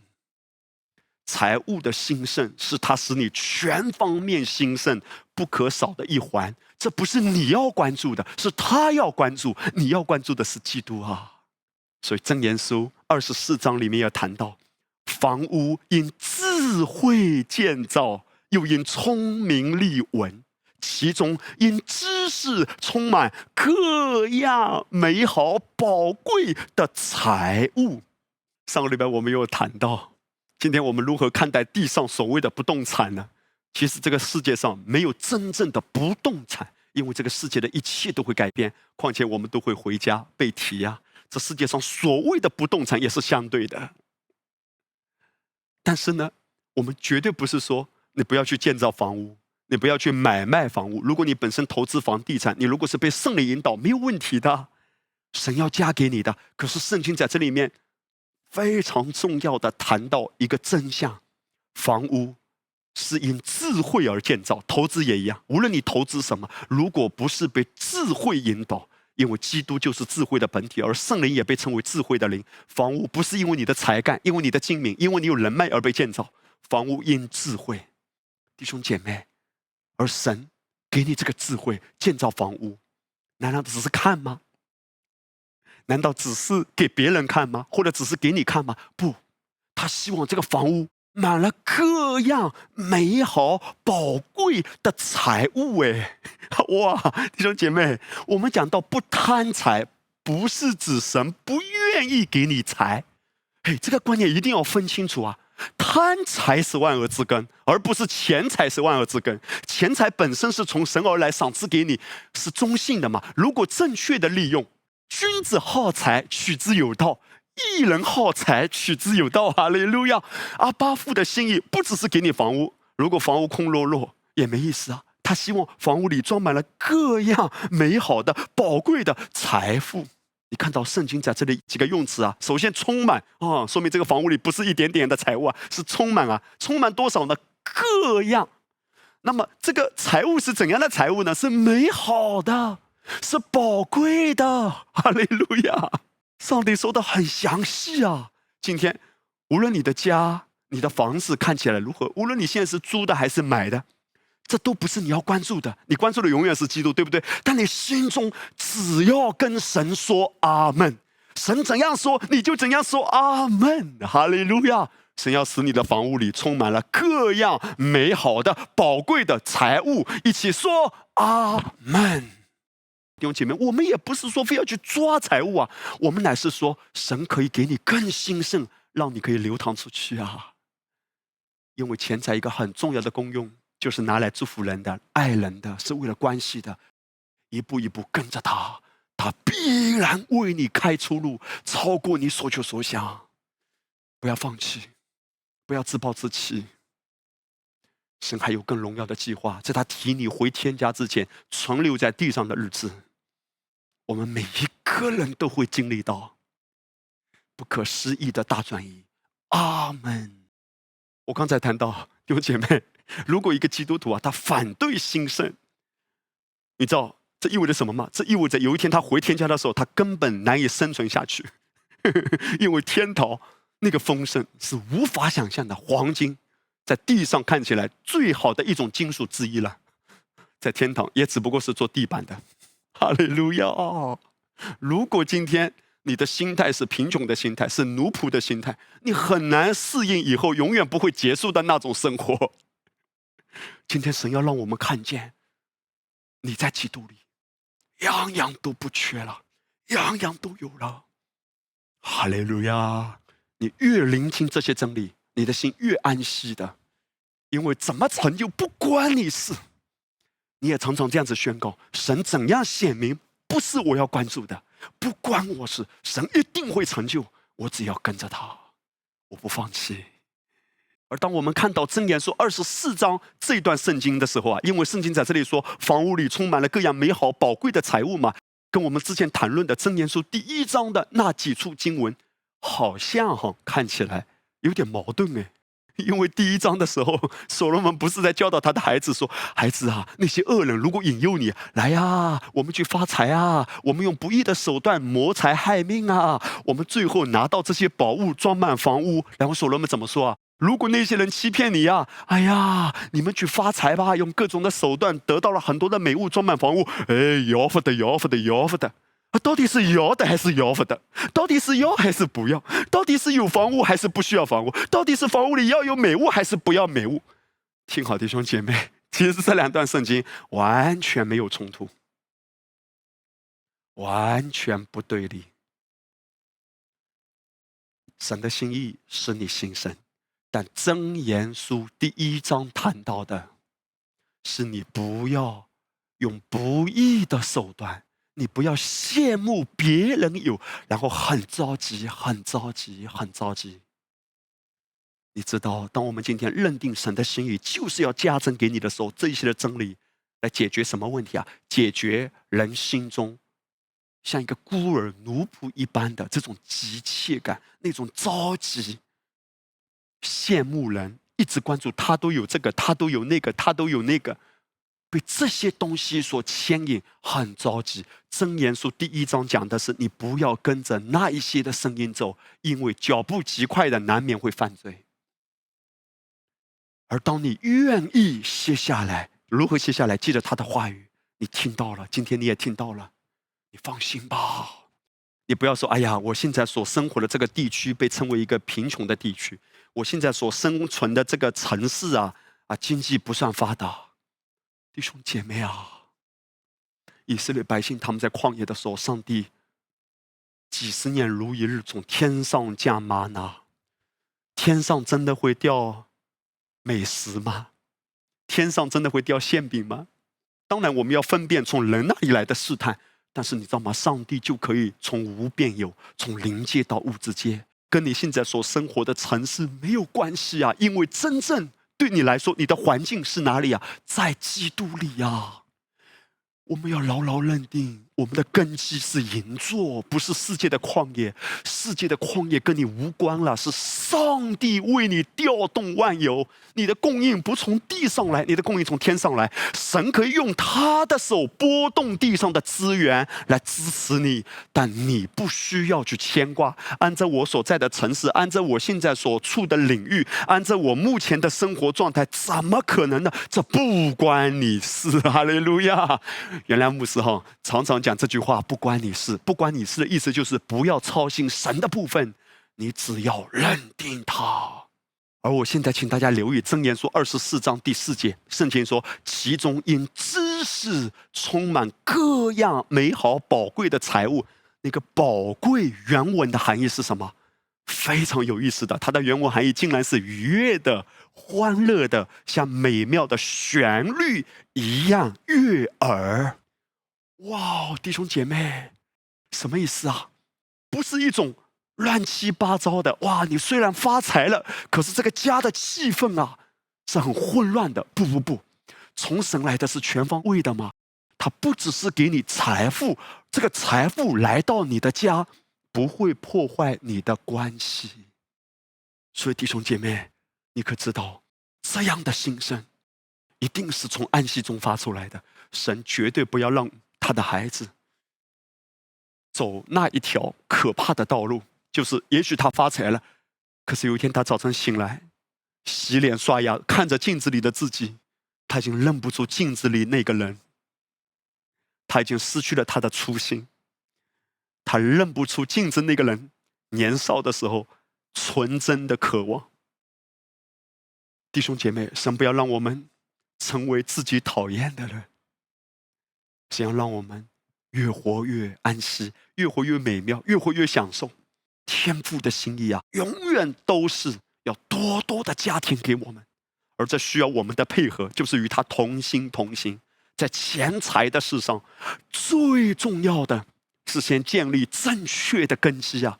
财务的兴盛是他使你全方面兴盛不可少的一环。这不是你要关注的，是他要关注。你要关注的是基督啊！所以真言书二十四章里面要谈到，房屋因智慧建造，又因聪明立文。其中因知识充满各样美好宝贵的财物。上个礼拜我们有谈到，今天我们如何看待地上所谓的不动产呢？其实这个世界上没有真正的不动产，因为这个世界的一切都会改变。况且我们都会回家被提呀。这世界上所谓的不动产也是相对的。但是呢，我们绝对不是说你不要去建造房屋。你不要去买卖房屋。如果你本身投资房地产，你如果是被圣灵引导，没有问题的。神要加给你的。可是圣经在这里面非常重要的谈到一个真相：房屋是因智慧而建造，投资也一样。无论你投资什么，如果不是被智慧引导，因为基督就是智慧的本体，而圣灵也被称为智慧的灵。房屋不是因为你的才干，因为你的精明，因为你有人脉而被建造。房屋因智慧，弟兄姐妹。而神给你这个智慧建造房屋，难道只是看吗？难道只是给别人看吗？或者只是给你看吗？不，他希望这个房屋满了各样美好宝贵的财物。哎，哇，弟兄姐妹，我们讲到不贪财，不是指神不愿意给你财。哎，这个观念一定要分清楚啊。贪财是万恶之根，而不是钱财是万恶之根。钱财本身是从神而来，赏赐给你是中性的嘛？如果正确的利用，君子好财，取之有道；一人好财，取之有道。哈利路亚！阿巴父的心意不只是给你房屋，如果房屋空落落也没意思啊。他希望房屋里装满了各样美好的、宝贵的财富。你看到圣经在这里几个用词啊？首先，充满啊，说明这个房屋里不是一点点的财物啊，是充满啊，充满多少呢？各样。那么这个财物是怎样的财物呢？是美好的，是宝贵的。哈利路亚！上帝说的很详细啊。今天，无论你的家、你的房子看起来如何，无论你现在是租的还是买的。这都不是你要关注的，你关注的永远是基督，对不对？但你心中只要跟神说阿门，神怎样说你就怎样说阿门，哈利路亚！神要使你的房屋里充满了各样美好的、宝贵的财物，一起说阿门。弟兄姐妹，我们也不是说非要去抓财物啊，我们乃是说神可以给你更兴盛，让你可以流淌出去啊。因为钱财一个很重要的功用。就是拿来祝福人的、爱人的，是为了关系的。一步一步跟着他，他必然为你开出路，超过你所求所想。不要放弃，不要自暴自弃。神还有更荣耀的计划，在他提你回天家之前，存留在地上的日子，我们每一个人都会经历到不可思议的大转移。阿门。我刚才谈到弟兄姐妹。如果一个基督徒啊，他反对兴盛，你知道这意味着什么吗？这意味着有一天他回天家的时候，他根本难以生存下去，因为天堂那个丰盛是无法想象的。黄金在地上看起来最好的一种金属之一了，在天堂也只不过是做地板的。哈利路亚！如果今天你的心态是贫穷的心态，是奴仆的心态，你很难适应以后永远不会结束的那种生活。今天神要让我们看见，你在基督里，样样都不缺了，样样都有了。哈利路亚！你越聆听这些真理，你的心越安息的，因为怎么成就不关你事。你也常常这样子宣告：神怎样显明，不是我要关注的，不关我事。神一定会成就，我只要跟着他，我不放弃。而当我们看到箴言书二十四章这段圣经的时候啊，因为圣经在这里说，房屋里充满了各样美好宝贵的财物嘛，跟我们之前谈论的箴言书第一章的那几处经文。好像哈看起来有点矛盾哎，因为第一章的时候，所罗门不是在教导他的孩子说：“孩子啊，那些恶人如果引诱你来呀，我们去发财啊，我们用不义的手段谋财害命啊，我们最后拿到这些宝物，装满房屋。”然后所罗门怎么说啊？如果那些人欺骗你呀，哎呀，你们去发财吧，用各种的手段得到了很多的美物，装满房屋，哎，要不得，要不得，要不得。到底是要的还是要不的？到底是要还是不要？到底是有房屋还是不需要房屋？到底是房屋里要有美物还是不要美物？听好，弟兄姐妹，其实这两段圣经完全没有冲突，完全不对立。神的心意使你心生，但真言书第一章谈到的是你不要用不义的手段。你不要羡慕别人有，然后很着急，很着急，很着急。你知道，当我们今天认定神的心意就是要加增给你的时候，这些的真理来解决什么问题啊？解决人心中像一个孤儿奴仆一般的这种急切感，那种着急、羡慕人，一直关注他都有这个，他都有那个，他都有那个。被这些东西所牵引，很着急。箴言书第一章讲的是，你不要跟着那一些的声音走，因为脚步极快的难免会犯罪。而当你愿意歇下来，如何歇下来？记得他的话语，你听到了，今天你也听到了，你放心吧。你不要说，哎呀，我现在所生活的这个地区被称为一个贫穷的地区，我现在所生存的这个城市啊啊，经济不算发达。弟兄姐妹啊，以色列百姓他们在旷野的时候，上帝几十年如一日从天上降玛拿，天上真的会掉美食吗？天上真的会掉馅饼吗？当然，我们要分辨从人那里来的试探，但是你知道吗？上帝就可以从无变有，从灵界到物质界，跟你现在所生活的城市没有关系啊，因为真正。对你来说，你的环境是哪里呀？在基督里呀。我们要牢牢认定。我们的根基是银座，不是世界的旷野。世界的旷野跟你无关了，是上帝为你调动万有。你的供应不从地上来，你的供应从天上来。神可以用他的手拨动地上的资源来支持你，但你不需要去牵挂。按照我所在的城市，按照我现在所处的领域，按照我目前的生活状态，怎么可能呢？这不关你事。哈利路亚！原来牧师哈常常。讲这句话不关你事，不关你事的意思就是不要操心神的部分，你只要认定他。而我现在请大家留意《箴言书》二十四章第四节，圣经说：“其中因知识充满各样美好宝贵的财物。”那个宝贵原文的含义是什么？非常有意思的，它的原文含义竟然是愉悦的、欢乐的，像美妙的旋律一样悦耳。哇，弟兄姐妹，什么意思啊？不是一种乱七八糟的哇！你虽然发财了，可是这个家的气氛啊是很混乱的。不不不，从神来的是全方位的吗？他不只是给你财富，这个财富来到你的家不会破坏你的关系。所以弟兄姐妹，你可知道这样的心声一定是从暗息中发出来的？神绝对不要让。他的孩子走那一条可怕的道路，就是也许他发财了，可是有一天他早晨醒来，洗脸刷牙，看着镜子里的自己，他已经认不出镜子里那个人。他已经失去了他的初心，他认不出镜子那个人年少的时候纯真的渴望。弟兄姐妹，神不要让我们成为自己讨厌的人，神要让我们越活越安息，越活越美妙，越活越享受。天父的心意啊，永远都是要多多的家庭给我们，而这需要我们的配合，就是与他同心同行。在钱财的事上，最重要的是先建立正确的根基啊！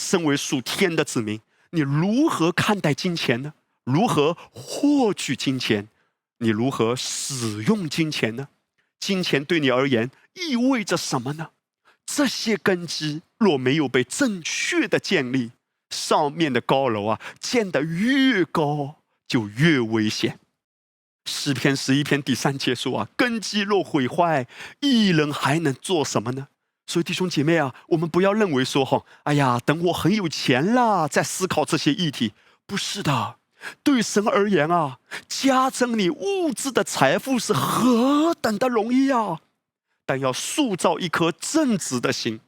身为属天的子民，你如何看待金钱呢？如何获取金钱？你如何使用金钱呢？金钱对你而言意味着什么呢？这些根基若没有被正确的建立，上面的高楼啊，建得越高就越危险。诗篇十一篇第三节说啊，根基若毁坏，一人还能做什么呢？所以弟兄姐妹啊，我们不要认为说哈，哎呀，等我很有钱了再思考这些议题，不是的。对神而言啊，加增你物质的财富是何等的容易啊！但要塑造一颗正直的心、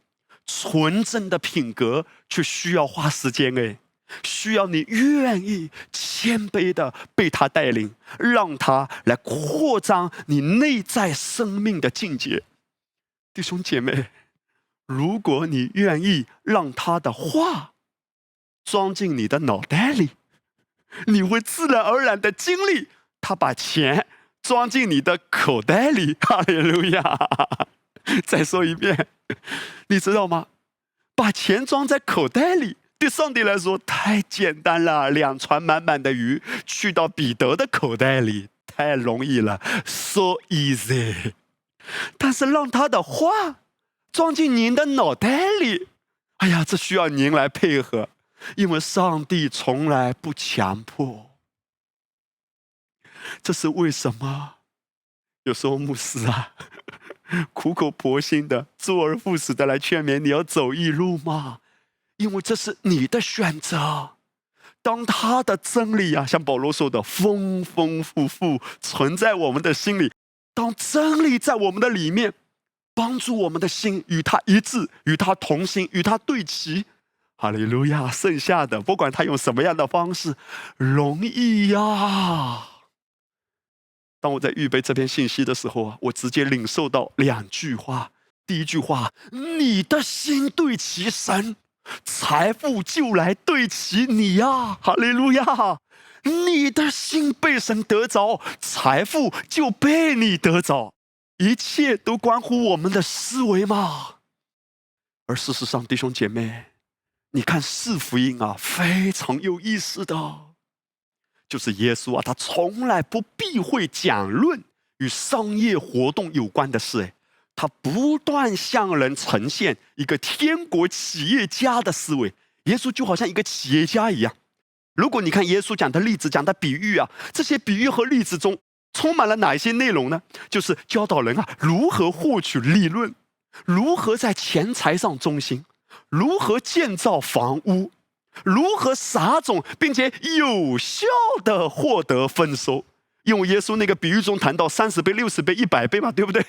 纯真的品格，却需要花时间哎，需要你愿意谦卑的被他带领，让他来扩张你内在生命的境界。弟兄姐妹，如果你愿意让他的话装进你的脑袋里，你会自然而然的经历他把钱。装进你的口袋里，哈利路亚！再说一遍，你知道吗？把钱装在口袋里，对上帝来说太简单了。两船满满的鱼去到彼得的口袋里，太容易了，so easy。但是让他的话装进您的脑袋里，哎呀，这需要您来配合，因为上帝从来不强迫。这是为什么？有时候牧师啊，苦口婆心的、周而复始的来劝勉你要走义路嘛，因为这是你的选择。当他的真理啊，像保罗说的，丰丰富富存在我们的心里，当真理在我们的里面，帮助我们的心与他一致，与他同心，与他对齐。哈利路亚！剩下的，不管他用什么样的方式，容易呀。当我在预备这篇信息的时候啊，我直接领受到两句话。第一句话：你的心对齐神，财富就来对齐你呀！哈利路亚！你的心被神得着，财富就被你得着。一切都关乎我们的思维嘛。而事实上，弟兄姐妹，你看四福音啊，非常有意思的。就是耶稣啊，他从来不避讳讲论与商业活动有关的事，哎，他不断向人呈现一个天国企业家的思维。耶稣就好像一个企业家一样。如果你看耶稣讲的例子、讲的比喻啊，这些比喻和例子中充满了哪一些内容呢？就是教导人啊如何获取利润，如何在钱财上忠心，如何建造房屋。如何撒种，并且有效的获得丰收？用耶稣那个比喻中谈到三十倍、六十倍、一百倍嘛，对不对？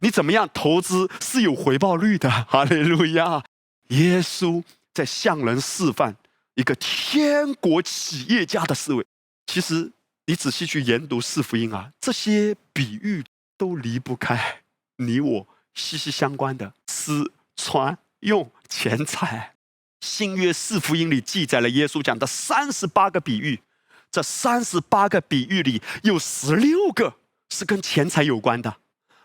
你怎么样投资是有回报率的？哈利路亚！耶稣在向人示范一个天国企业家的思维。其实你仔细去研读四福音啊，这些比喻都离不开你我息息相关的吃、穿、用、钱财。新约四福音里记载了耶稣讲的三十八个比喻，这三十八个比喻里有十六个是跟钱财有关的，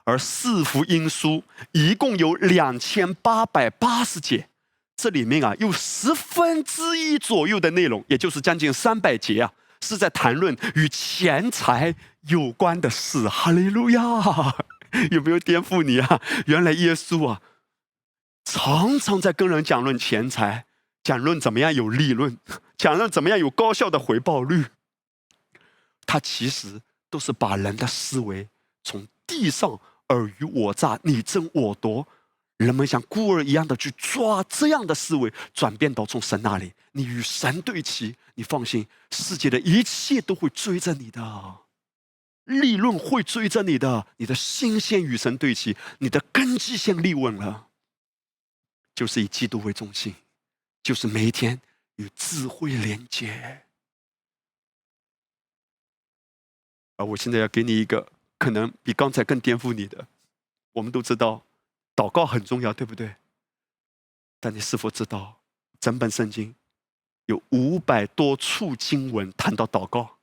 而四福音书一共有两千八百八十节，这里面啊有十分之一左右的内容，也就是将近三百节啊，是在谈论与钱财有关的事。哈利路亚！有没有颠覆你啊？原来耶稣啊，常常在跟人讲论钱财。讲论怎么样有利润，讲论怎么样有高效的回报率，他其实都是把人的思维从地上尔虞我诈、你争我夺，人们像孤儿一样的去抓这样的思维，转变到从神那里，你与神对齐，你放心，世界的一切都会追着你的。利润会追着你的，你的心先与神对齐，你的根基先立稳了，就是以基督为中心，就是每一天与智慧连接。而我现在要给你一个可能比刚才更颠覆你的。我们都知道，祷告很重要，对不对？但你是否知道，整本圣经有五百多处经文谈到祷告，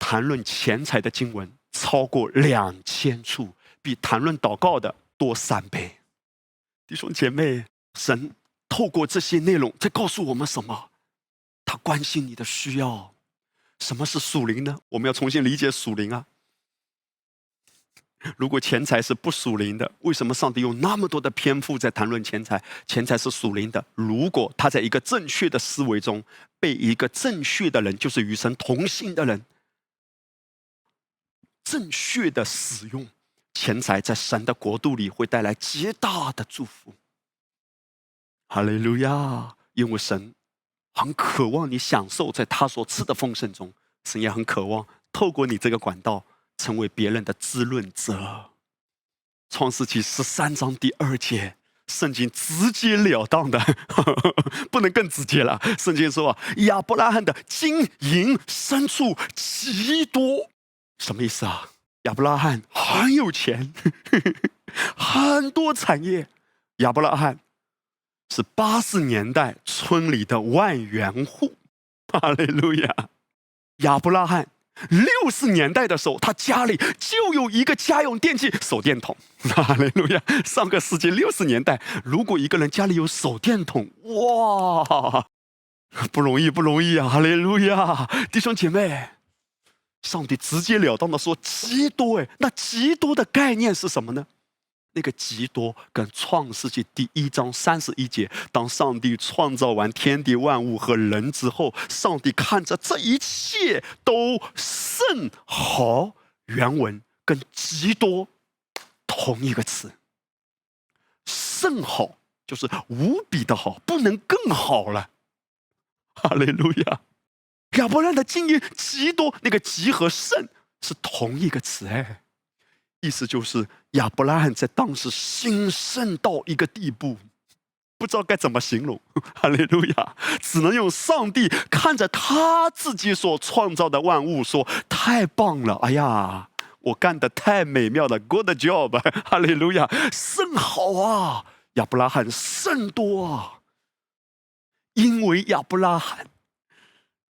谈论钱财的经文超过两千处，比谈论祷告的多三倍。弟兄姐妹，神透过这些内容在告诉我们什么？他关心你的需要。什么是属灵呢？我们要重新理解属灵啊。如果钱财是不属灵的，为什么上帝用那么多的篇幅在谈论钱财？钱财是属灵的。如果他在一个正确的思维中，被一个正确的人，就是与神同行的人，正确的使用钱财，在神的国度里会带来极大的祝福。哈利路亚！因为神很渴望你享受在他所赐的丰盛中，神也很渴望透过你这个管道。成为别人的滋润者。创世纪十三章第二节，圣经直截了当的，不能更直接了。圣经说：“亚伯拉罕的金银牲畜极多。”什么意思啊？亚伯拉罕很有钱，很多产业。亚伯拉罕是八十年代村里的万元户。哈利路亚！亚伯拉罕。六十年代的时候，他家里就有一个家用电器手电筒。哈利路亚！上个世纪六十年代，如果一个人家里有手电筒，哇，不容易，不容易啊！哈利路亚，弟兄姐妹，上帝直截了当的说极多哎，那极多的概念是什么呢？那个极多跟创世纪第一章三十一节，当上帝创造完天地万物和人之后，上帝看着这一切都甚好。原文跟极多同一个词，甚好就是无比的好，不能更好了。哈利路亚！亚伯兰的经验极多，那个极和甚是同一个词哎。意思就是亚伯拉罕在当时兴盛到一个地步，不知道该怎么形容。哈利路亚，只能用上帝看着他自己所创造的万物说：“太棒了！哎呀，我干的太美妙了，Good job！” 哈利路亚，甚好啊！亚伯拉罕甚多啊，因为亚伯拉罕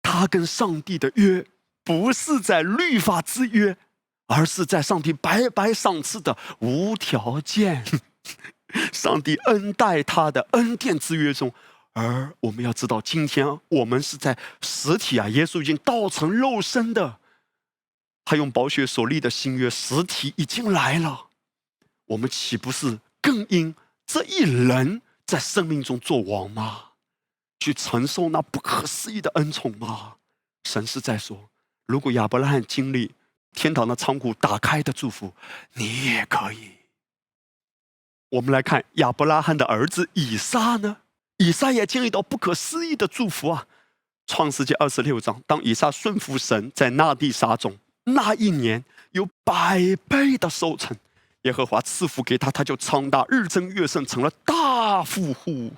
他跟上帝的约不是在律法之约。而是在上帝白白赏赐的无条件，上帝恩待他的恩典之约中，而我们要知道，今天我们是在实体啊，耶稣已经道成肉身的，他用宝血所立的新约，实体已经来了，我们岂不是更应这一人在生命中做王吗？去承受那不可思议的恩宠吗？神是在说，如果亚伯拉罕经历。天堂的仓库打开的祝福，你也可以。我们来看亚伯拉罕的儿子以撒呢？以撒也经历到不可思议的祝福啊！创世纪二十六章，当以撒顺服神，在那地撒种，那一年有百倍的收成，耶和华赐福给他，他就长大，日增月盛，成了大富户。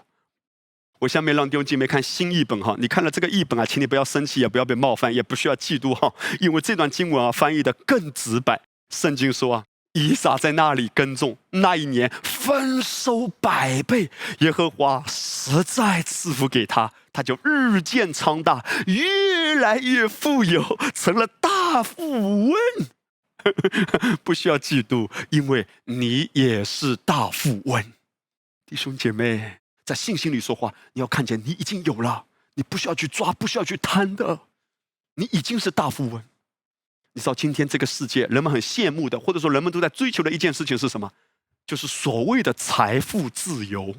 我下面让弟兄姐妹看新译本哈，你看了这个译本啊，请你不要生气，也不要被冒犯，也不需要嫉妒哈，因为这段经文啊翻译的更直白。圣经说啊，以撒在那里耕种，那一年丰收百倍，耶和华实在赐福给他，他就日渐昌大，越来越富有，成了大富翁。不需要嫉妒，因为你也是大富翁，弟兄姐妹。在信心里说话，你要看见你已经有了，你不需要去抓，不需要去贪的，你已经是大富翁。你知道今天这个世界人们很羡慕的，或者说人们都在追求的一件事情是什么？就是所谓的财富自由。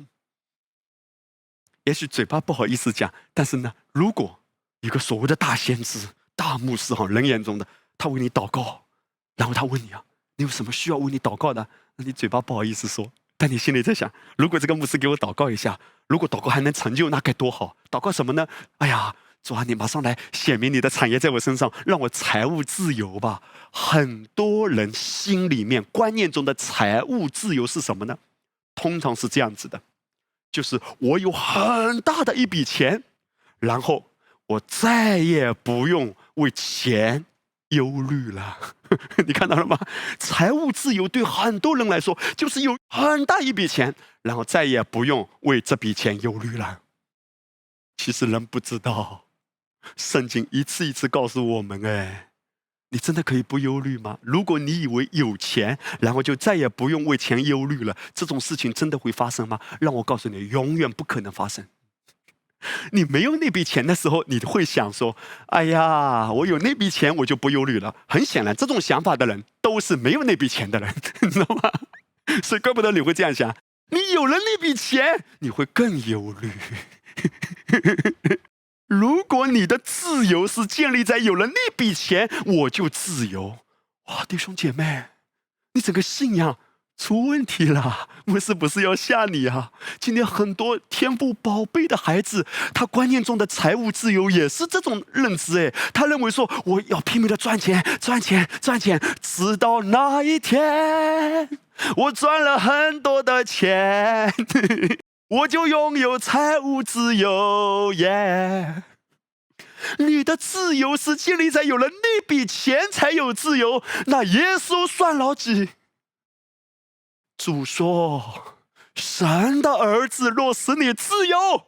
也许嘴巴不好意思讲，但是呢，如果一个所谓的大先知、大牧师哈，人眼中的他为你祷告，然后他问你啊，你有什么需要为你祷告的？那你嘴巴不好意思说。但你心里在想，如果这个牧师给我祷告一下，如果祷告还能成就，那该多好！祷告什么呢？哎呀，主啊，你马上来显明你的产业在我身上，让我财务自由吧。很多人心里面观念中的财务自由是什么呢？通常是这样子的，就是我有很大的一笔钱，然后我再也不用为钱忧虑了。你看到了吗？财务自由对很多人来说，就是有很大一笔钱，然后再也不用为这笔钱忧虑了。其实人不知道。圣经一次一次告诉我们：哎，你真的可以不忧虑吗？如果你以为有钱，然后就再也不用为钱忧虑了，这种事情真的会发生吗？让我告诉你，永远不可能发生。你没有那笔钱的时候，你会想说：哎呀，我有那笔钱，我就不忧虑了。很显然，这种想法的人都是没有那笔钱的人，你知道吗？所以，怪不得你会这样想。你有了那笔钱，你会更忧虑。如果你的自由是建立在有了那笔钱，我就自由。哇，弟兄姐妹，你整个信仰出问题了。牧师不是要吓你啊！今天很多天赋宝贝的孩子，他观念中的财务自由也是这种认知。哎，他认为说我要拼命的赚钱，赚钱，赚钱，直到那一天，我赚了很多的钱。我就拥有财务自由，耶！你的自由是建立在有了那笔钱才有自由。那耶稣算老几？主说：“神的儿子若使你自由，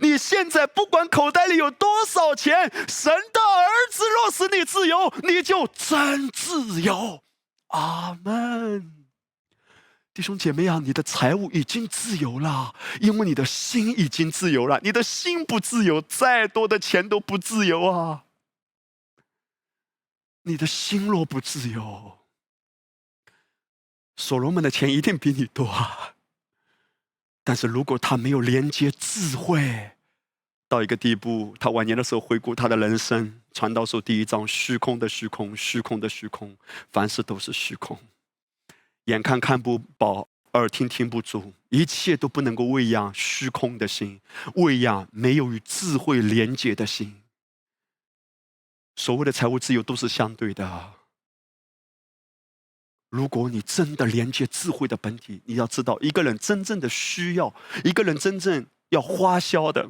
你现在不管口袋里有多少钱，神的儿子若使你自由，你就真自由。”阿门。弟兄姐妹啊，你的财务已经自由了，因为你的心已经自由了。你的心不自由，再多的钱都不自由啊。你的心若不自由，所罗门的钱一定比你多。啊。但是如果他没有连接智慧，到一个地步，他晚年的时候回顾他的人生，传道书第一章：虚空的虚空，虚空的虚空，凡事都是虚空。眼看看不饱，耳听听不足，一切都不能够喂养虚空的心，喂养没有与智慧连接的心。所谓的财务自由都是相对的。如果你真的连接智慧的本体，你要知道，一个人真正的需要，一个人真正要花销的，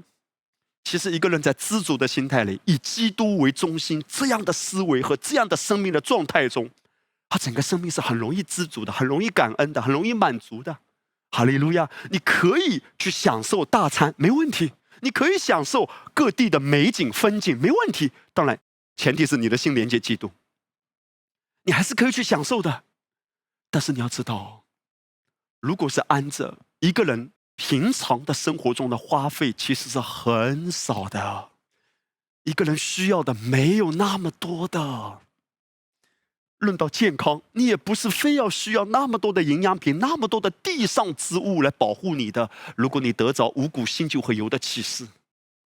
其实一个人在知足的心态里，以基督为中心这样的思维和这样的生命的状态中。他整个生命是很容易知足的，很容易感恩的，很容易满足的。哈利路亚！你可以去享受大餐，没问题；你可以享受各地的美景风景，没问题。当然，前提是你的心连接基督，你还是可以去享受的。但是你要知道，如果是按着一个人平常的生活中的花费，其实是很少的。一个人需要的没有那么多的。论到健康，你也不是非要需要那么多的营养品、那么多的地上之物来保护你的。如果你得着五谷、新酒和油的启示，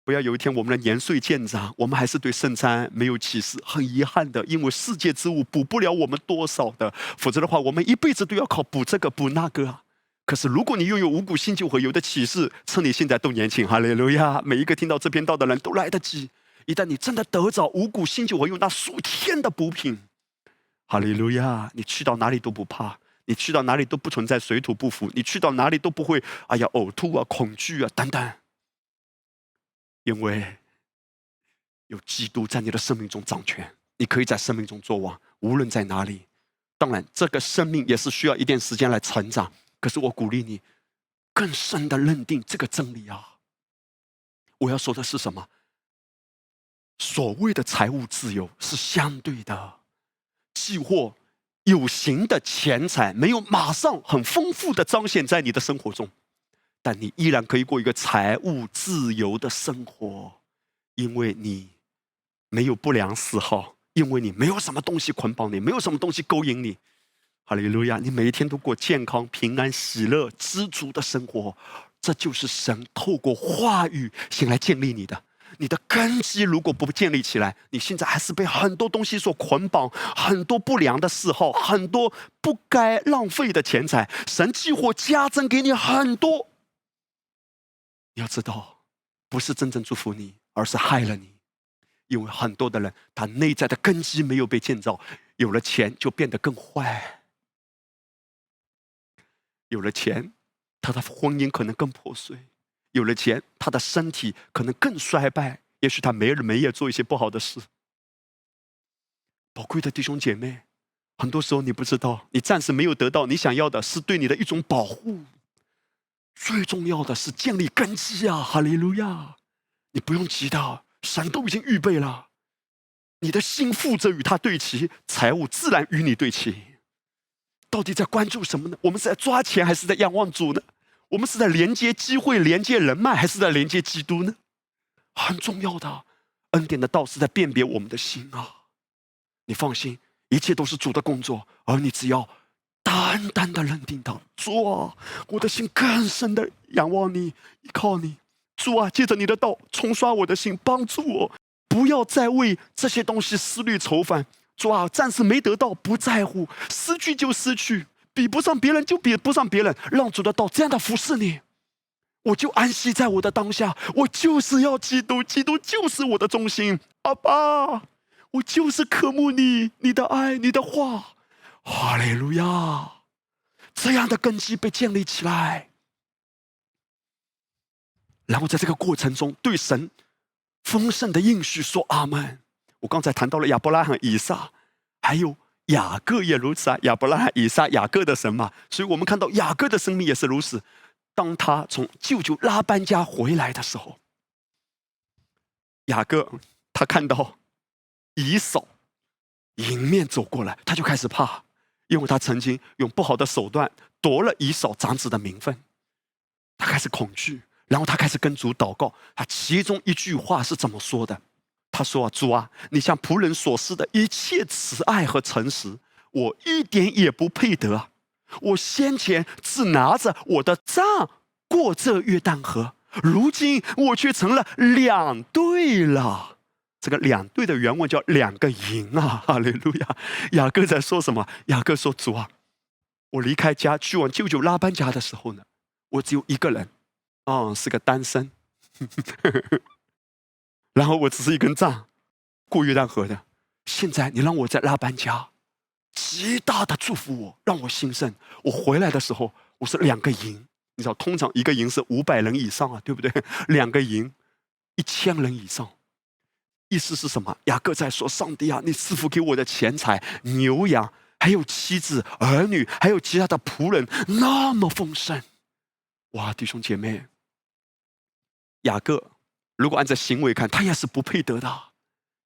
不要有一天我们的年岁渐长，我们还是对圣餐没有启示，很遗憾的，因为世界之物补不了我们多少的。否则的话，我们一辈子都要靠补这个补那个啊。可是如果你拥有五谷、新酒和油的启示，趁你现在都年轻，哈利路亚！每一个听到这篇道的人都来得及。一旦你真的得着五谷、新酒和油那数天的补品。哈利路亚！你去到哪里都不怕，你去到哪里都不存在水土不服，你去到哪里都不会哎呀呕吐啊、恐惧啊等等，因为有基督在你的生命中掌权，你可以在生命中作王，无论在哪里。当然，这个生命也是需要一点时间来成长。可是我鼓励你，更深的认定这个真理啊！我要说的是什么？所谓的财务自由是相对的。既或有形的钱财没有马上很丰富的彰显在你的生活中，但你依然可以过一个财务自由的生活，因为你没有不良嗜好，因为你没有什么东西捆绑你，没有什么东西勾引你。哈利路亚！你每一天都过健康、平安、喜乐、知足的生活，这就是神透过话语先来建立你的。你的根基如果不建立起来，你现在还是被很多东西所捆绑，很多不良的嗜好，很多不该浪费的钱财，神计或加增给你很多。要知道，不是真正祝福你，而是害了你。因为很多的人，他内在的根基没有被建造，有了钱就变得更坏，有了钱，他的婚姻可能更破碎，有了钱，他的身体可能更衰败，也许他没日没夜做一些不好的事。宝贵的弟兄姐妹，很多时候你不知道，你暂时没有得到你想要的，是对你的一种保护。最重要的是建立根基啊！哈利路亚！你不用急的。神都已经预备了，你的心负责与他对齐，财务自然与你对齐。到底在关注什么呢？我们是在抓钱，还是在仰望主呢？我们是在连接机会、连接人脉，还是在连接基督呢？很重要的恩典的道是在辨别我们的心啊！你放心，一切都是主的工作，而你只要单单的认定到主啊，我的心更深的仰望你，依靠你。主啊，借着你的道冲刷我的心，帮助我，不要再为这些东西思虑愁烦。主啊，暂时没得到不在乎，失去就失去，比不上别人就比不上别人。让主的道这样的服侍你，我就安息在我的当下。我就是要基督，基督就是我的中心。阿爸，我就是渴慕你，你的爱，你的话。哈利路亚，这样的根基被建立起来。然后在这个过程中，对神丰盛的应许说阿门。我刚才谈到了亚伯拉罕、以撒，还有雅各也如此啊。亚伯拉罕、以撒、雅各的神嘛，所以我们看到雅各的生命也是如此。当他从舅舅拉班家回来的时候，雅各他看到以扫迎面走过来，他就开始怕，因为他曾经用不好的手段夺了以扫长子的名分，他开始恐惧。然后他开始跟主祷告，他其中一句话是怎么说的？他说：“啊，主啊，你向仆人所示的一切慈爱和诚实，我一点也不配得。我先前只拿着我的杖过这约旦河，如今我却成了两队了。这个两队的原文叫两个营啊！哈利路亚！雅各在说什么？雅各说：主啊，我离开家去往舅舅拉班家的时候呢，我只有一个人。”哦，是个单身，然后我只是一根杖，过约旦河的。现在你让我在拉班家，极大的祝福我，让我兴盛。我回来的时候，我是两个营，你知道，通常一个营是五百人以上啊，对不对？两个营，一千人以上。意思是什么？雅各在说：上帝啊，你赐福给我的钱财、牛羊，还有妻子、儿女，还有其他的仆人，那么丰盛。哇，弟兄姐妹！雅各，如果按照行为看，他也是不配得的。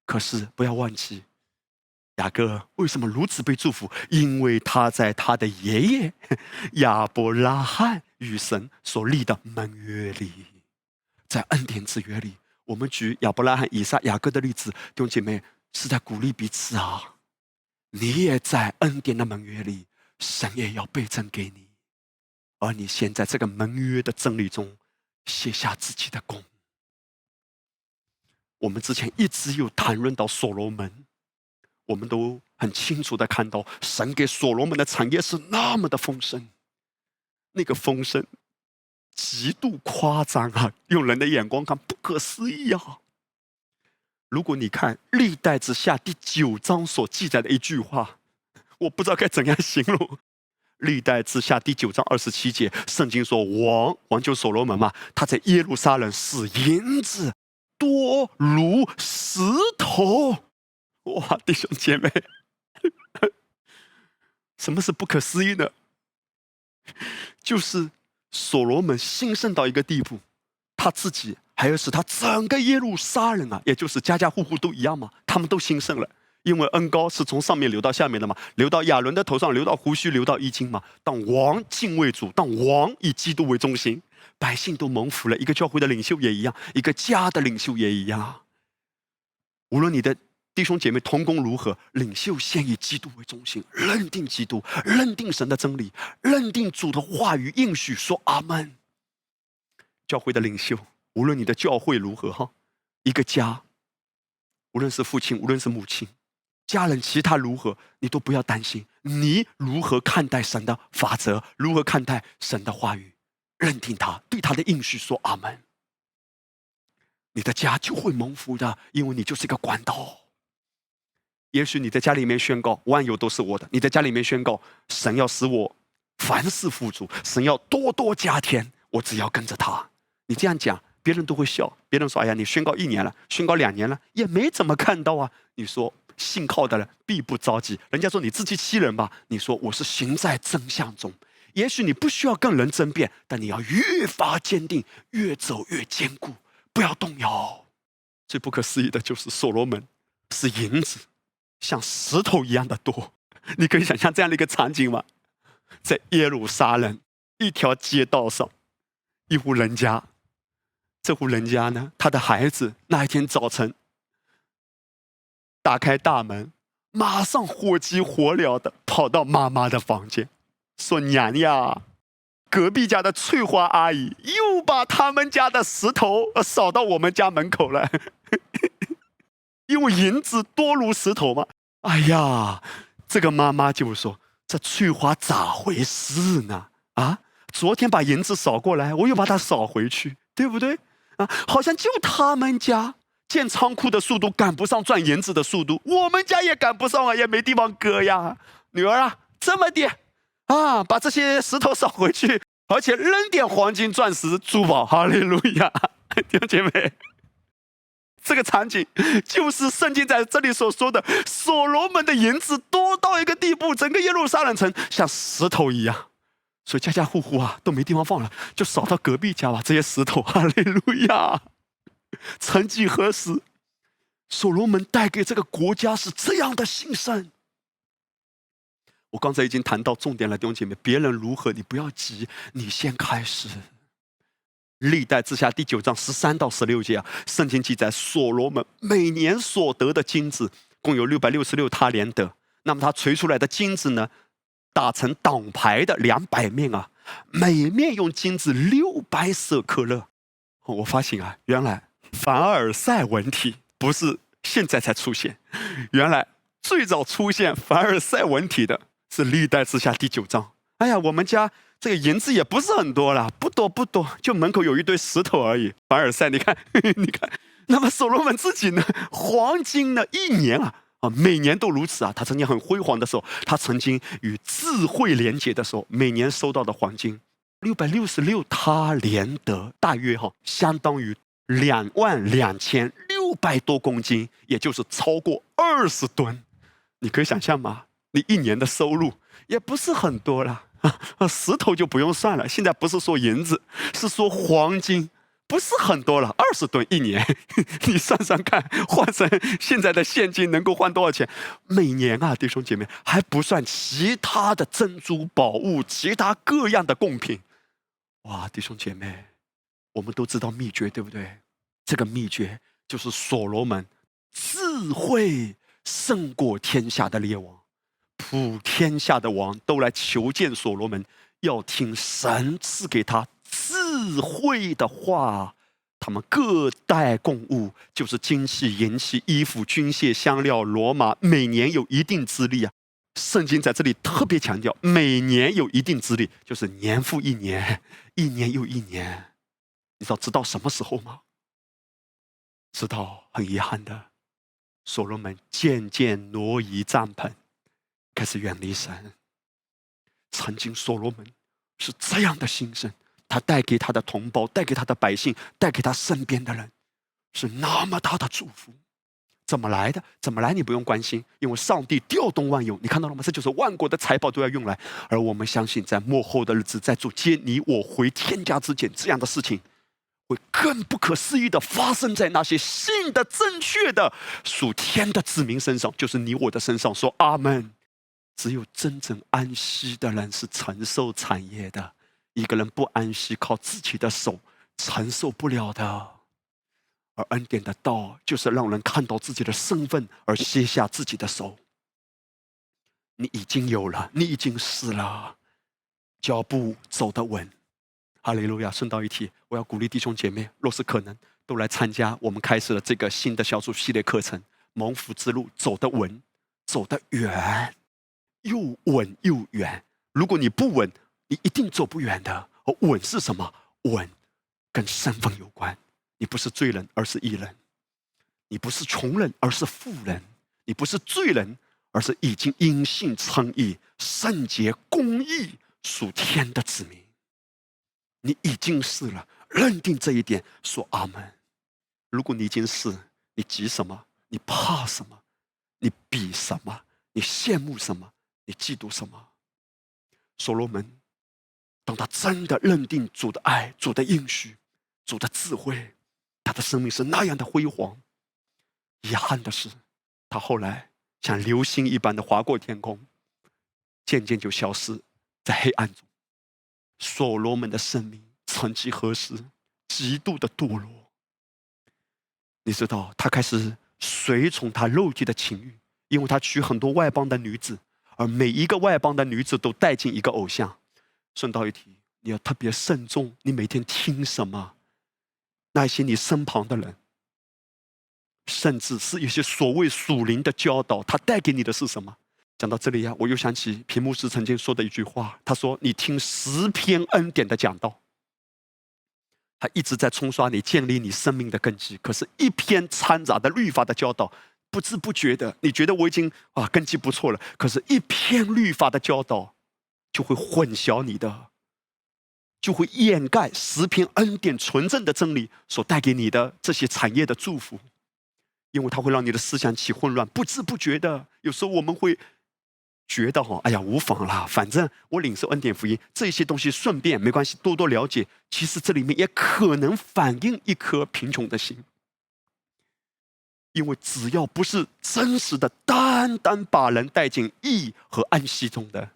可是不要忘记，雅各为什么如此被祝福？因为他在他的爷爷 亚伯拉罕与神所立的盟约里，在恩典之约里。我们举亚伯拉罕、以撒、雅各的例子，弟兄姐妹是在鼓励彼此啊！你也在恩典的盟约里，神也要倍增给你，而你现在这个盟约的真理中。写下自己的功。我们之前一直有谈论到所罗门，我们都很清楚的看到，神给所罗门的产业是那么的丰盛，那个丰盛极度夸张啊！用人的眼光看，不可思议啊！如果你看历代之下第九章所记载的一句话，我不知道该怎样形容。历代之下第九章二十七节，圣经说王王就所罗门嘛，他在耶路撒冷使银子多如石头。哇，弟兄姐妹，什么是不可思议呢？就是所罗门兴盛到一个地步，他自己还有使他整个耶路撒冷啊，也就是家家户户都一样嘛，他们都兴盛了。因为恩高是从上面流到下面的嘛，流到亚伦的头上，流到胡须，流到衣襟嘛。当王敬畏主，当王以基督为中心，百姓都蒙福了。一个教会的领袖也一样，一个家的领袖也一样。无论你的弟兄姐妹同工如何，领袖先以基督为中心，认定基督，认定神的真理，认定主的话语应许，说阿门。教会的领袖，无论你的教会如何哈，一个家，无论是父亲，无论是母亲。家人其他如何，你都不要担心。你如何看待神的法则？如何看待神的话语？认定他，对他的应许说阿门。你的家就会蒙福的，因为你就是一个管道。也许你在家里面宣告万有都是我的，你在家里面宣告神要使我凡事富足，神要多多加添，我只要跟着他。你这样讲，别人都会笑。别人说：“哎呀，你宣告一年了，宣告两年了，也没怎么看到啊。”你说信靠的人必不着急。人家说你自欺欺人吧？你说我是行在真相中。也许你不需要跟人争辩，但你要越发坚定，越走越坚固。不要动摇。最不可思议的就是所罗门是银子，像石头一样的多。你可以想象这样的一个场景吗？在耶路撒冷一条街道上，一户人家，这户人家呢，他的孩子那一天早晨打开大门，马上火急火燎的跑到妈妈的房间，说：“娘呀。”隔壁家的翠花阿姨又把他们家的石头扫到我们家门口了，因为银子多如石头嘛。哎呀，这个妈妈就说：“这翠花咋回事呢？啊，昨天把银子扫过来，我又把它扫回去，对不对？啊，好像就他们家建仓库的速度赶不上赚银子的速度，我们家也赶不上啊，也没地方搁呀。女儿啊，这么的。”啊，把这些石头扫回去，而且扔点黄金、钻石、珠宝，哈利路亚！弟兄姐妹，这个场景就是圣经在这里所说的，所罗门的银子多到一个地步，整个耶路撒冷城像石头一样，所以家家户户啊都没地方放了，就扫到隔壁家吧。这些石头，哈利路亚！曾几何时，所罗门带给这个国家是这样的兴盛。我刚才已经谈到重点了，弟兄姐妹，别人如何你不要急，你先开始。历代之下第九章十三到十六节啊，圣经记载所罗门每年所得的金子共有六百六十六他连得，那么他锤出来的金子呢，打成挡牌的两百面啊，每面用金子六百舍克勒。我发现啊，原来凡尔赛文体不是现在才出现，原来最早出现凡尔赛文体的。是历代之下第九章。哎呀，我们家这个银子也不是很多了，不多不多，就门口有一堆石头而已。凡尔赛，你看，你看。那么所罗门自己呢？黄金呢？一年啊，啊，每年都如此啊。他曾经很辉煌的时候，他曾经与智慧连接的时候，每年收到的黄金六百六十六他连得，大约哈，相当于两万两千六百多公斤，也就是超过二十吨。你可以想象吗？你一年的收入也不是很多了 啊，石头就不用算了。现在不是说银子，是说黄金，不是很多了，二十吨一年，你算算看，换成现在的现金能够换多少钱？每年啊，弟兄姐妹，还不算其他的珍珠宝物，其他各样的贡品。哇，弟兄姐妹，我们都知道秘诀，对不对？这个秘诀就是所罗门智慧胜过天下的列王。普天下的王都来求见所罗门，要听神赐给他智慧的话。他们各带贡物，就是金器、银器、衣服、军械、香料、罗马，每年有一定资历啊。圣经在这里特别强调，每年有一定资历，就是年复一年，一年又一年。你知道直到什么时候吗？直到很遗憾的，所罗门渐渐挪移帐篷。开始远离神。曾经所罗门是这样的心声，他带给他的同胞、带给他的百姓、带给他身边的人，是那么大的祝福。怎么来的？怎么来？你不用关心，因为上帝调动万有，你看到了吗？这就是万国的财宝都要用来。而我们相信，在幕后的日子，在做接你我回天家之前，这样的事情会更不可思议的发生在那些信的正确的属天的子民身上，就是你我的身上。说阿门。只有真正安息的人是承受产业的。一个人不安息，靠自己的手承受不了的。而恩典的道，就是让人看到自己的身份而卸下自己的手。你已经有了，你已经死了，脚步走得稳。哈利路亚！顺道一提，我要鼓励弟兄姐妹，若是可能，都来参加我们开始了这个新的小组系列课程。蒙福之路走得稳，走得远。又稳又远。如果你不稳，你一定走不远的。而稳是什么？稳跟身份有关。你不是罪人，而是义人；你不是穷人，而是富人；你不是罪人，而是已经因信称义、圣洁、公义、属天的子民。你已经是了，认定这一点，说阿门。如果你已经是，你急什么？你怕什么？你比什么？你羡慕什么？你嫉妒什么？所罗门，当他真的认定主的爱、主的应许、主的智慧，他的生命是那样的辉煌。遗憾的是，他后来像流星一般的划过天空，渐渐就消失在黑暗中。所罗门的生命曾几何时极度的堕落。你知道，他开始随从他肉体的情欲，因为他娶很多外邦的女子，而每一个外邦的女子都带进一个偶像。顺道一提，你要特别慎重，你每天听什么？那些你身旁的人，甚至是一些所谓属灵的教导，他带给你的是什么？讲到这里呀，我又想起屏幕师曾经说的一句话，他说：“你听十篇恩典的讲道。”他一直在冲刷你，建立你生命的根基。可是，一篇掺杂的律法的教导，不知不觉的，你觉得我已经啊根基不错了。可是，一篇律法的教导，就会混淆你的，就会掩盖十篇恩典纯正的真理所带给你的这些产业的祝福，因为它会让你的思想起混乱。不知不觉的，有时候我们会。觉得哈，哎呀，无妨啦，反正我领受恩典福音这些东西，顺便没关系，多多了解。其实这里面也可能反映一颗贫穷的心，因为只要不是真实的，单单把人带进义和安息中的，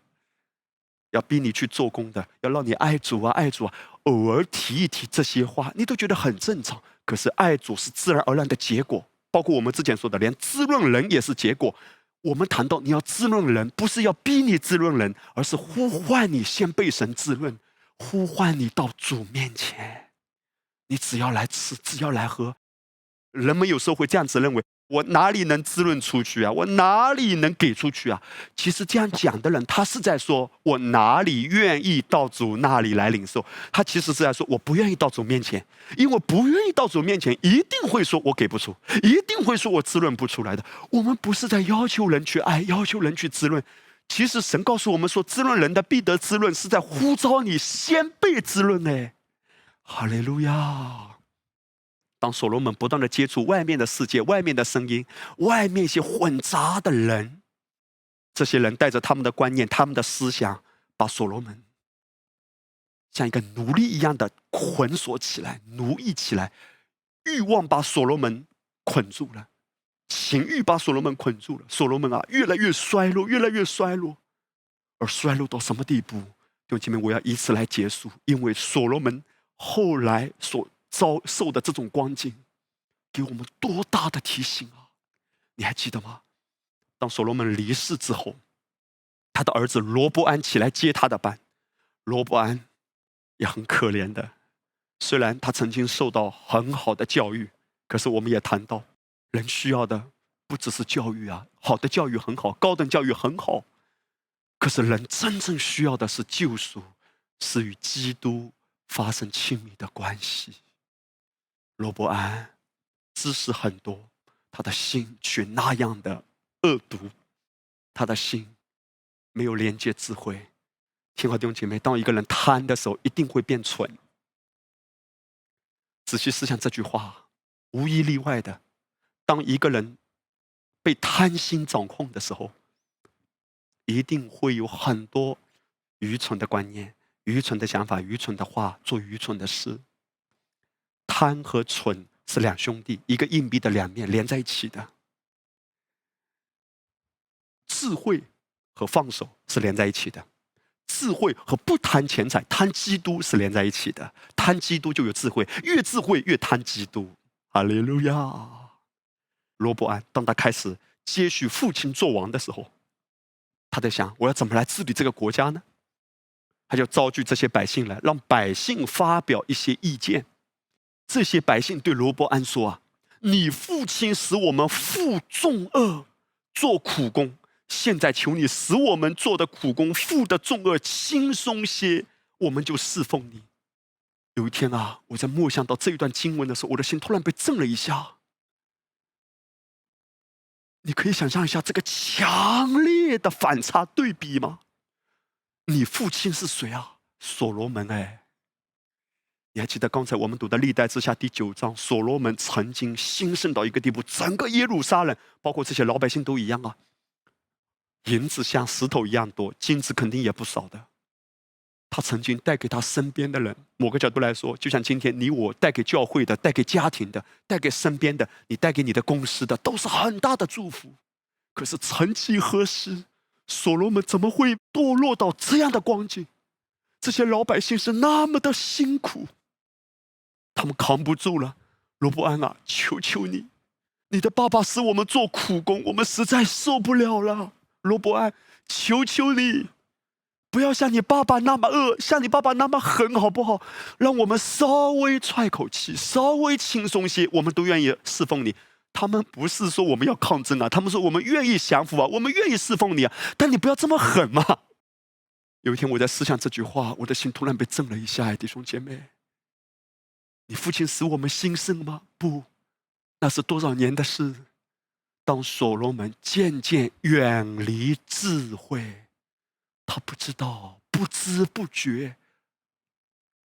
要逼你去做工的，要让你爱主啊，爱主啊，偶尔提一提这些话，你都觉得很正常。可是爱主是自然而然的结果，包括我们之前说的，连滋润人也是结果。我们谈到你要滋润人，不是要逼你滋润人，而是呼唤你先被神滋润，呼唤你到主面前。你只要来吃，只要来喝。人们有时候会这样子认为。我哪里能滋润出去啊？我哪里能给出去啊？其实这样讲的人，他是在说我哪里愿意到主那里来领受。他其实是在说我不愿意到主面前，因为不愿意到主面前，一定会说我给不出，一定会说我滋润不出来的。我们不是在要求人去爱，要求人去滋润。其实神告诉我们说，滋润人的必得滋润，是在呼召你先被滋润呢。哈利路亚。当所罗门不断的接触外面的世界、外面的声音、外面一些混杂的人，这些人带着他们的观念、他们的思想，把所罗门像一个奴隶一样的捆锁起来、奴役起来，欲望把所罗门捆住了，情欲把所罗门捆住了。所罗门啊，越来越衰落，越来越衰落，而衰落到什么地步？弟兄姐妹，我要以此来结束，因为所罗门后来所。遭受的这种光景，给我们多大的提醒啊！你还记得吗？当所罗门离世之后，他的儿子罗伯安起来接他的班。罗伯安也很可怜的，虽然他曾经受到很好的教育，可是我们也谈到，人需要的不只是教育啊，好的教育很好，高等教育很好，可是人真正需要的是救赎，是与基督发生亲密的关系。罗伯安知识很多，他的心却那样的恶毒，他的心没有连接智慧。听好，弟兄姐妹，当一个人贪的时候，一定会变蠢。仔细思想这句话，无一例外的，当一个人被贪心掌控的时候，一定会有很多愚蠢的观念、愚蠢的想法、愚蠢的话，做愚蠢的事。贪和蠢是两兄弟，一个硬币的两面连在一起的。智慧和放手是连在一起的，智慧和不贪钱财、贪基督是连在一起的。贪基督就有智慧，越智慧越贪基督。哈利路亚！罗伯安当他开始接续父亲做王的时候，他在想：我要怎么来治理这个国家呢？他就召集这些百姓来，让百姓发表一些意见。这些百姓对罗伯安说：“啊，你父亲使我们负重恶，做苦工。现在求你使我们做的苦工负的重恶轻松些，我们就侍奉你。”有一天啊，我在默想到这一段经文的时候，我的心突然被震了一下。你可以想象一下这个强烈的反差对比吗？你父亲是谁啊？所罗门哎。你还记得刚才我们读的《历代之下》第九章，所罗门曾经兴盛到一个地步，整个耶路撒冷，包括这些老百姓都一样啊，银子像石头一样多，金子肯定也不少的。他曾经带给他身边的人，某个角度来说，就像今天你我带给教会的、带给家庭的、带给身边的、你带给你的公司的，都是很大的祝福。可是曾几何时，所罗门怎么会堕落到这样的光景？这些老百姓是那么的辛苦。他们扛不住了，罗伯安啊，求求你，你的爸爸使我们做苦工，我们实在受不了了。罗伯安，求求你，不要像你爸爸那么恶，像你爸爸那么狠，好不好？让我们稍微喘口气，稍微轻松些，我们都愿意侍奉你。他们不是说我们要抗争啊，他们说我们愿意降服啊，我们愿意侍奉你啊，但你不要这么狠嘛。有一天我在思想这句话，我的心突然被震了一下，弟兄姐妹。你父亲使我们兴盛吗？不，那是多少年的事。当所罗门渐渐远离智慧，他不知道，不知不觉，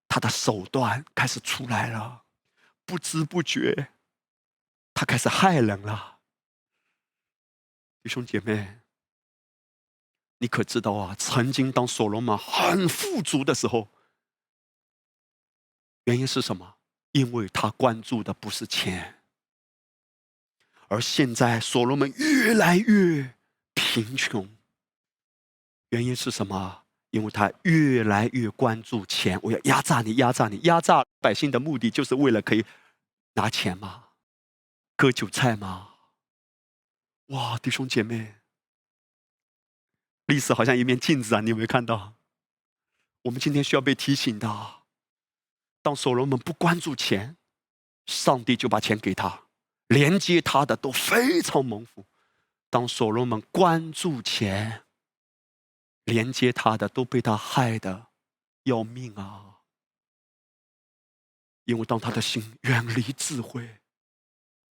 他的手段开始出来了。不知不觉，他开始害人了。弟兄姐妹，你可知道啊？曾经当所罗门很富足的时候，原因是什么？因为他关注的不是钱，而现在所罗门越来越贫穷，原因是什么？因为他越来越关注钱。我要压榨你，压榨你，压榨百姓的目的就是为了可以拿钱吗？割韭菜吗？哇，弟兄姐妹，历史好像一面镜子啊！你有没有看到？我们今天需要被提醒的。当所罗门不关注钱，上帝就把钱给他，连接他的都非常蒙福。当所罗门关注钱，连接他的都被他害的要命啊！因为当他的心远离智慧，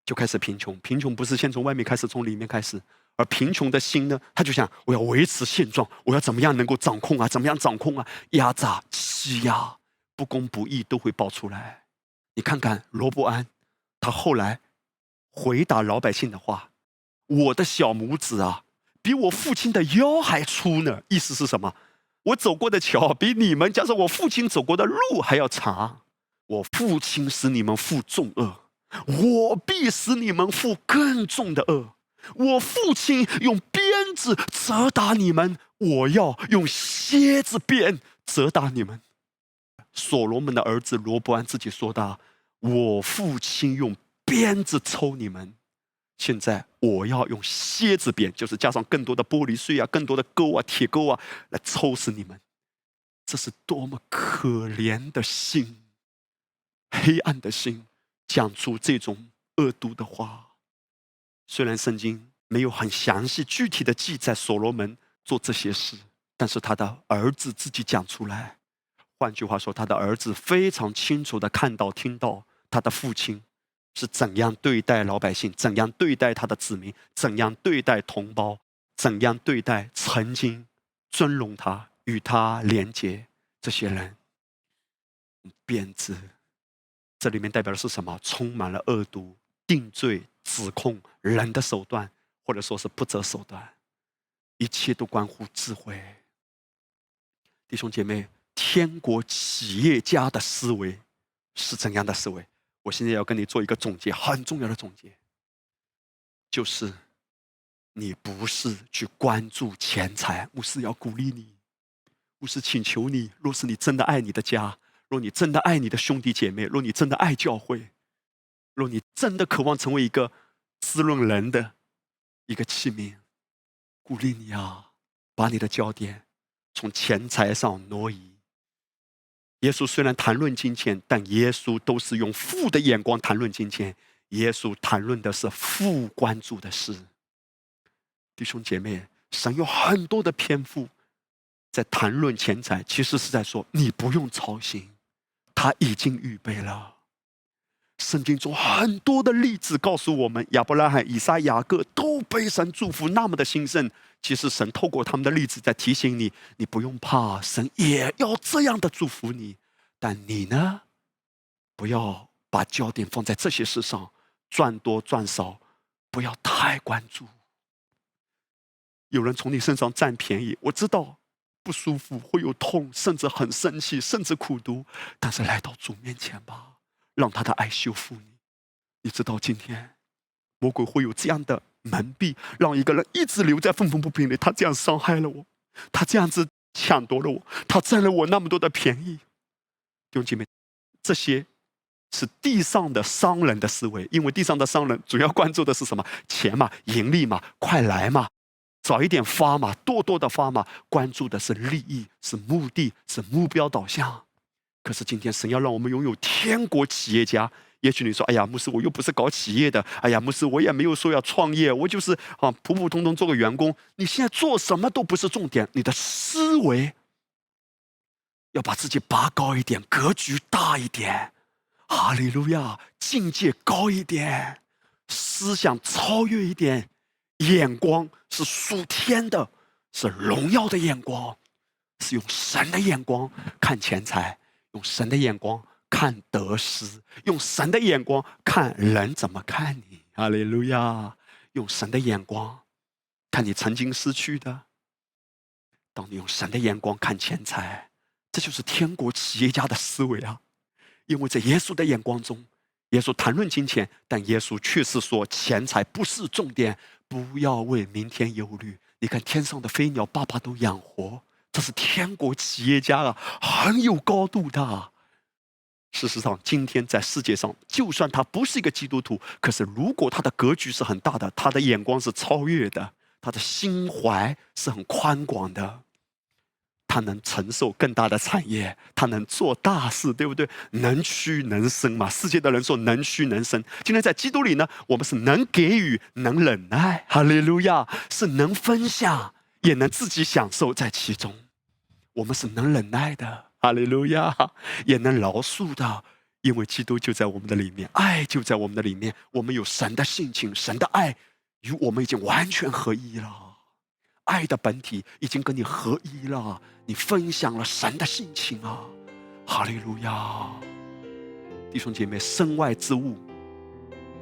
就开始贫穷。贫穷不是先从外面开始，从里面开始。而贫穷的心呢，他就想：我要维持现状，我要怎么样能够掌控啊？怎么样掌控啊？压榨、欺压。不公不义都会爆出来，你看看罗伯安，他后来回答老百姓的话：“我的小拇指啊，比我父亲的腰还粗呢。”意思是什么？我走过的桥比你们，加上我父亲走过的路还要长。我父亲使你们负重恶，我必使你们负更重的恶。我父亲用鞭子责打你们，我要用蝎子鞭责打你们。所罗门的儿子罗伯安自己说的：“我父亲用鞭子抽你们，现在我要用蝎子鞭，就是加上更多的玻璃碎啊、更多的钩啊、铁钩啊，来抽死你们。这是多么可怜的心，黑暗的心，讲出这种恶毒的话。虽然圣经没有很详细具体的记载所罗门做这些事，但是他的儿子自己讲出来。”换句话说，他的儿子非常清楚的看到、听到他的父亲是怎样对待老百姓，怎样对待他的子民，怎样对待同胞，怎样对待曾经尊荣他、与他连接这些人。鞭子，这里面代表的是什么？充满了恶毒、定罪、指控人的手段，或者说是不择手段，一切都关乎智慧。弟兄姐妹。天国企业家的思维是怎样的思维？我现在要跟你做一个总结，很重要的总结，就是你不是去关注钱财。牧师要鼓励你，牧师请求你，若是你真的爱你的家，若你真的爱你的兄弟姐妹，若你真的爱教会，若你真的渴望成为一个滋润人的一个器皿，鼓励你啊，把你的焦点从钱财上挪移。耶稣虽然谈论金钱，但耶稣都是用父的眼光谈论金钱。耶稣谈论的是父关注的事。弟兄姐妹，神有很多的篇幅在谈论钱财，其实是在说你不用操心，他已经预备了。圣经中很多的例子告诉我们，亚伯拉罕、以撒、雅各都被神祝福那么的兴盛。其实神透过他们的例子在提醒你：你不用怕，神也要这样的祝福你。但你呢，不要把焦点放在这些事上，赚多赚少，不要太关注。有人从你身上占便宜，我知道不舒服，会有痛，甚至很生气，甚至苦读。但是来到主面前吧。让他的爱修复你，你知道今天魔鬼会有这样的蒙蔽，让一个人一直留在愤愤不平里。他这样伤害了我，他这样子抢夺了我，他占了我那么多的便宜。弟兄姐妹，这些是地上的商人的思维，因为地上的商人主要关注的是什么？钱嘛，盈利嘛，快来嘛，早一点发嘛，多多的发嘛，关注的是利益，是目的，是目标导向。可是今天，神要让我们拥有天国企业家。也许你说：“哎呀，牧师，我又不是搞企业的。”哎呀，牧师，我也没有说要创业，我就是啊，普普通通做个员工。你现在做什么都不是重点，你的思维要把自己拔高一点，格局大一点。哈利路亚，境界高一点，思想超越一点，眼光是属天的，是荣耀的眼光，是用神的眼光看钱财。用神的眼光看得失，用神的眼光看人怎么看你。哈利路亚！用神的眼光看你曾经失去的。当你用神的眼光看钱财，这就是天国企业家的思维啊！因为在耶稣的眼光中，耶稣谈论金钱，但耶稣却是说钱财不是重点，不要为明天忧虑。你看天上的飞鸟，爸爸都养活。这是天国企业家啊，很有高度的。事实上，今天在世界上，就算他不是一个基督徒，可是如果他的格局是很大的，他的眼光是超越的，他的心怀是很宽广的，他能承受更大的产业，他能做大事，对不对？能屈能伸嘛。世界的人说能屈能伸。今天在基督里呢，我们是能给予，能忍耐，哈利路亚，是能分享。也能自己享受在其中，我们是能忍耐的，哈利路亚，也能饶恕的，因为基督就在我们的里面，爱就在我们的里面，我们有神的性情，神的爱与我们已经完全合一了，爱的本体已经跟你合一了，你分享了神的性情啊，哈利路亚，弟兄姐妹，身外之物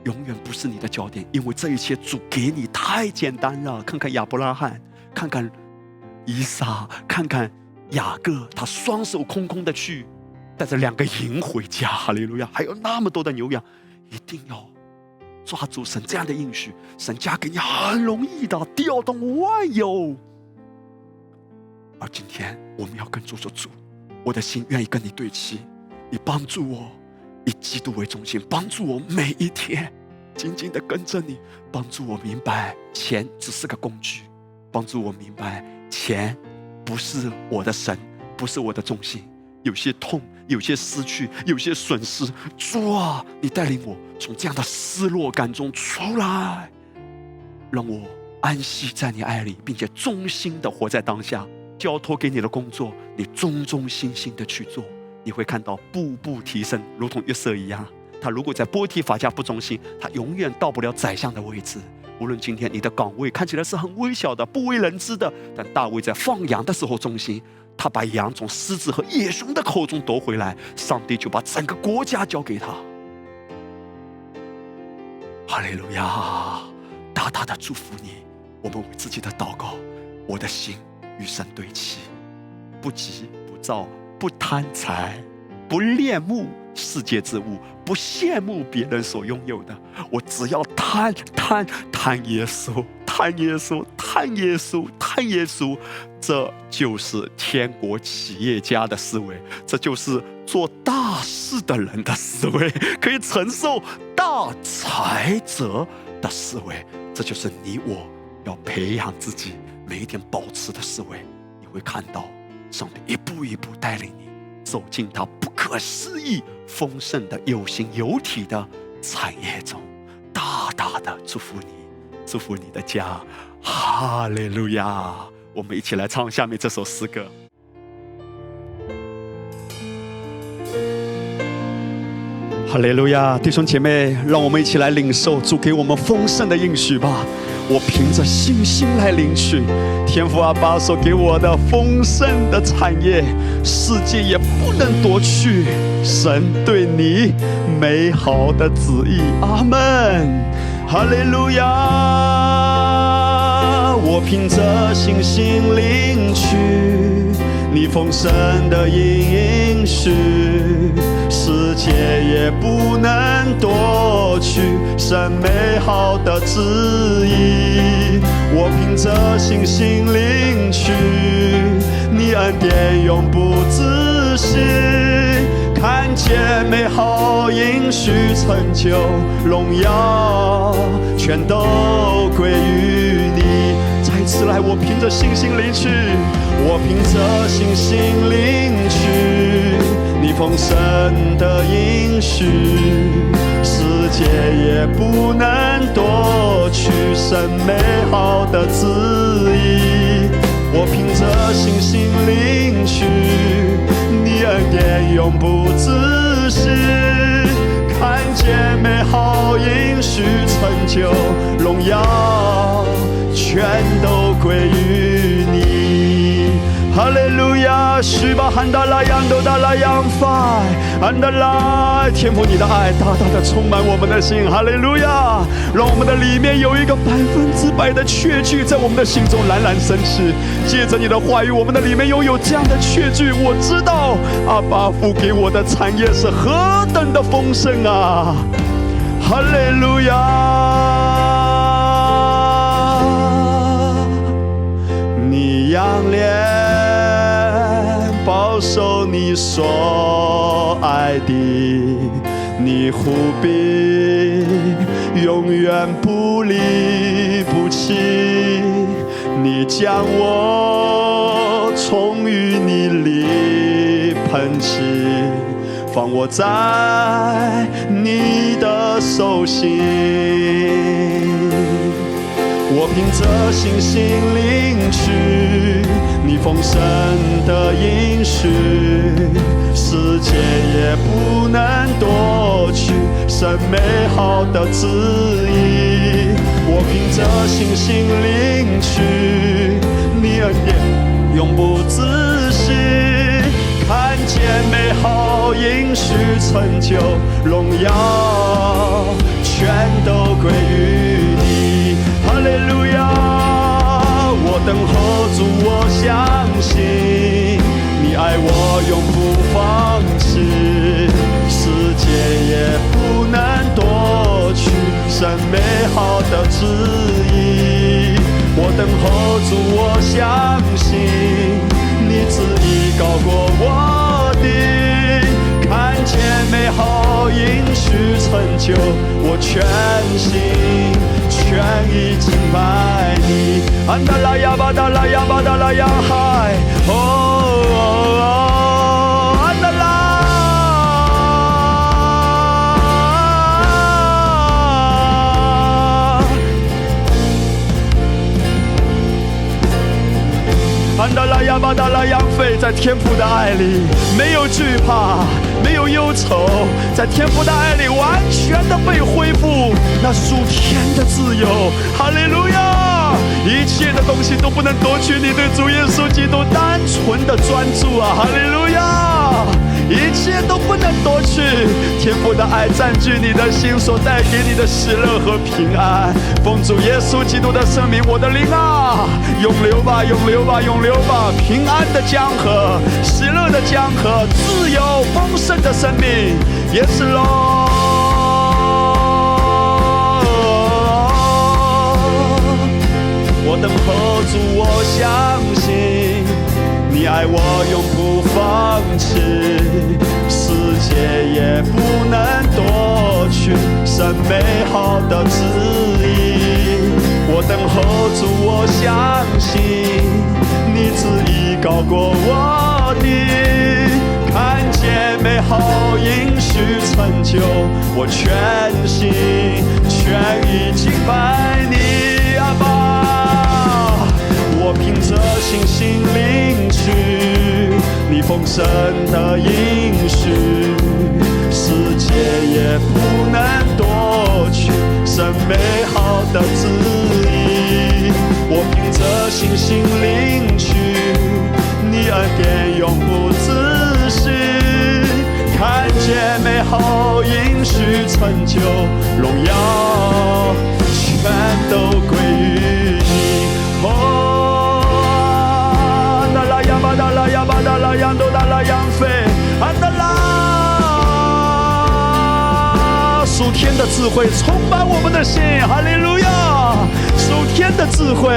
永远不是你的焦点，因为这一切主给你太简单了，看看亚伯拉罕。看看伊莎，看看雅各，他双手空空的去，带着两个银回家，哈利路亚！还有那么多的牛羊，一定要抓住神这样的应许，神加给你很容易的，调动万有。而今天我们要跟主说：主，我的心愿意跟你对齐，你帮助我以基督为中心，帮助我每一天紧紧的跟着你，帮助我明白钱只是个工具。帮助我明白，钱不是我的神，不是我的中心。有些痛，有些失去，有些损失。主啊，你带领我从这样的失落感中出来，让我安息在你爱里，并且忠心的活在当下。交托给你的工作，你忠忠心心的去做，你会看到步步提升，如同月色一样。他如果在波提法家不忠心，他永远到不了宰相的位置。无论今天你的岗位看起来是很微小的、不为人知的，但大卫在放羊的时候忠心，他把羊从狮子和野熊的口中夺回来，上帝就把整个国家交给他。哈利路亚！大大的祝福你。我们为自己的祷告，我的心与神对齐，不急不躁，不贪财，不恋慕。世界之物，不羡慕别人所拥有的，我只要贪贪贪耶稣，贪耶稣，贪耶稣，贪耶稣，这就是天国企业家的思维，这就是做大事的人的思维，可以承受大财者的思维，这就是你我要培养自己每一天保持的思维，你会看到上帝一步一步带领你。走进他不可思议丰盛的有形有体的产业中，大大的祝福你，祝福你的家，哈利路亚！我们一起来唱下面这首诗歌。哈利路亚，弟兄姐妹，让我们一起来领受主给我们丰盛的应许吧。我凭着信心来领取天父阿爸所给我的丰盛的产业，世界也不能夺去神对你美好的旨意。阿门，哈利路亚！我凭着信心领取你丰盛的应许。切也不能夺去神美好的旨意。我凭着信心领取，你恩典永不止息。看见美好应许成就，荣耀全都归于你。再次来，我凭着信心领取，我凭着信心领取。你丰盛的应许，世界也不能夺取神美好的旨意。我凭着信心领取，你恩典永不止息。看见美好应许成就，荣耀全都归于。哈利路亚，许把汉达拉扬都达拉扬发，汉达拉，天赋你的爱大大的充满我们的心。哈利路亚，让我们的里面有一个百分之百的确据，在我们的心中冉冉升起。借着你的话语，我们的里面拥有这样的确据。我知道阿巴父给我的产业是何等的丰盛啊！哈利路亚，你仰脸。守你所爱的，你护庇，永远不离不弃。你将我从淤泥里捧起，放我在你的手心。我凭着信心领取你丰盛的应许，世界也不能夺去神美好的旨意。我凭着信心领取你恩典永不止息，看见美好应许成就，荣耀全都归于主，我相信你爱我永不放弃，世界也不能夺去神美好的旨意。我等候主，我相信你旨意高过我的，看见美好应许成就，我全心。全意敬拜你，安达拉亚巴达拉亚巴达拉亚海，哦，安达拉亚巴达拉扬飞在天父的爱里，没有惧怕。没有忧愁，在天父的爱里完全的被恢复，那属天的自由。哈利路亚！一切的东西都不能夺取你对主耶稣基督单纯的专注啊！哈利路亚！一切都不能夺去天父的爱占据你的心所带给你的喜乐和平安。奉主耶稣基督的生命，我的灵啊，永流吧，永流吧，永流吧！平安的江河，喜乐的江河，自由丰盛的生命，也是喽。我等候主，我相信。你爱我永不放弃，世界也不能夺去神美好的旨意。我等候主，我相信你旨意。高过我的，看见美好应许成就，我全心全意敬拜。丰盛的应许，世界也不能夺取神美好的旨意。我凭着信心领取，你恩典永不自息。看见美好应许成就，荣耀全都归亚巴达拉扬多达拉扬飞，安达拉，属天的智慧充满我们的心，哈利路亚！属天的智慧，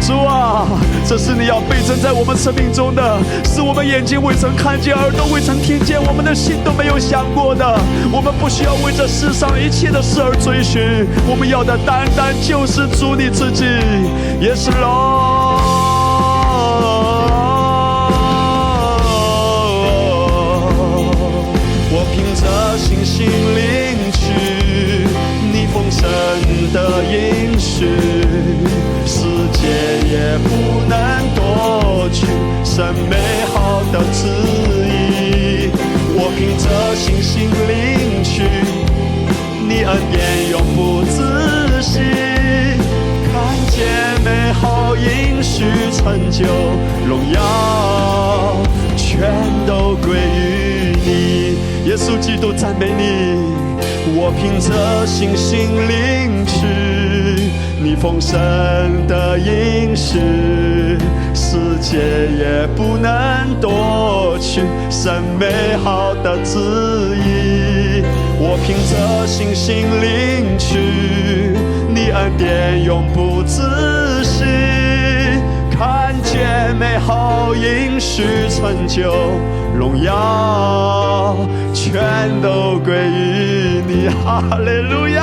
主啊，这是你要倍增在我们生命中的，是我们眼睛未曾看见，耳朵未曾听见，我们的心都没有想过的。我们不需要为这世上一切的事而追寻，我们要的单单就是主你自己，也是龙。凭着信心领取你丰盛的应许，世界也不能夺取神美好的旨意。我凭着信心领取你恩典永不自息，看见美好应许成就，荣耀全都归于。耶稣基督，赞美你！我凭着信心领取你丰盛的应许，世界也不能夺取神美好的旨意。我凭着信心领取你恩典永不自息。看见美好应许成就，荣耀全都归于你，哈利路亚！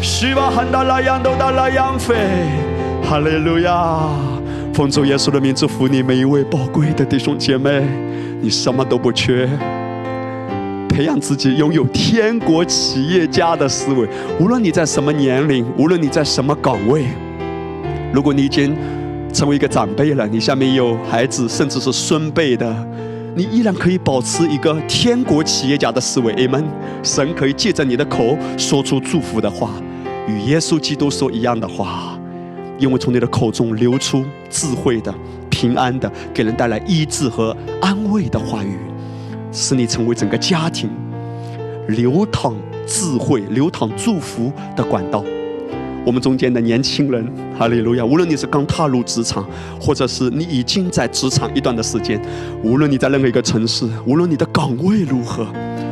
希望喊达拉扬都达拉扬飞，哈利路亚！奉主耶稣的名祝福你每一位宝贵的弟兄姐妹，你什么都不缺。培养自己拥有天国企业家的思维，无论你在什么年龄，无论你在什么岗位。如果你已经成为一个长辈了，你下面有孩子，甚至是孙辈的，你依然可以保持一个天国企业家的思维。Amen。神可以借着你的口说出祝福的话，与耶稣基督说一样的话，因为从你的口中流出智慧的、平安的，给人带来医治和安慰的话语，使你成为整个家庭流淌智慧、流淌祝福的管道。我们中间的年轻人，哈利路亚！无论你是刚踏入职场，或者是你已经在职场一段的时间，无论你在任何一个城市，无论你的岗位如何，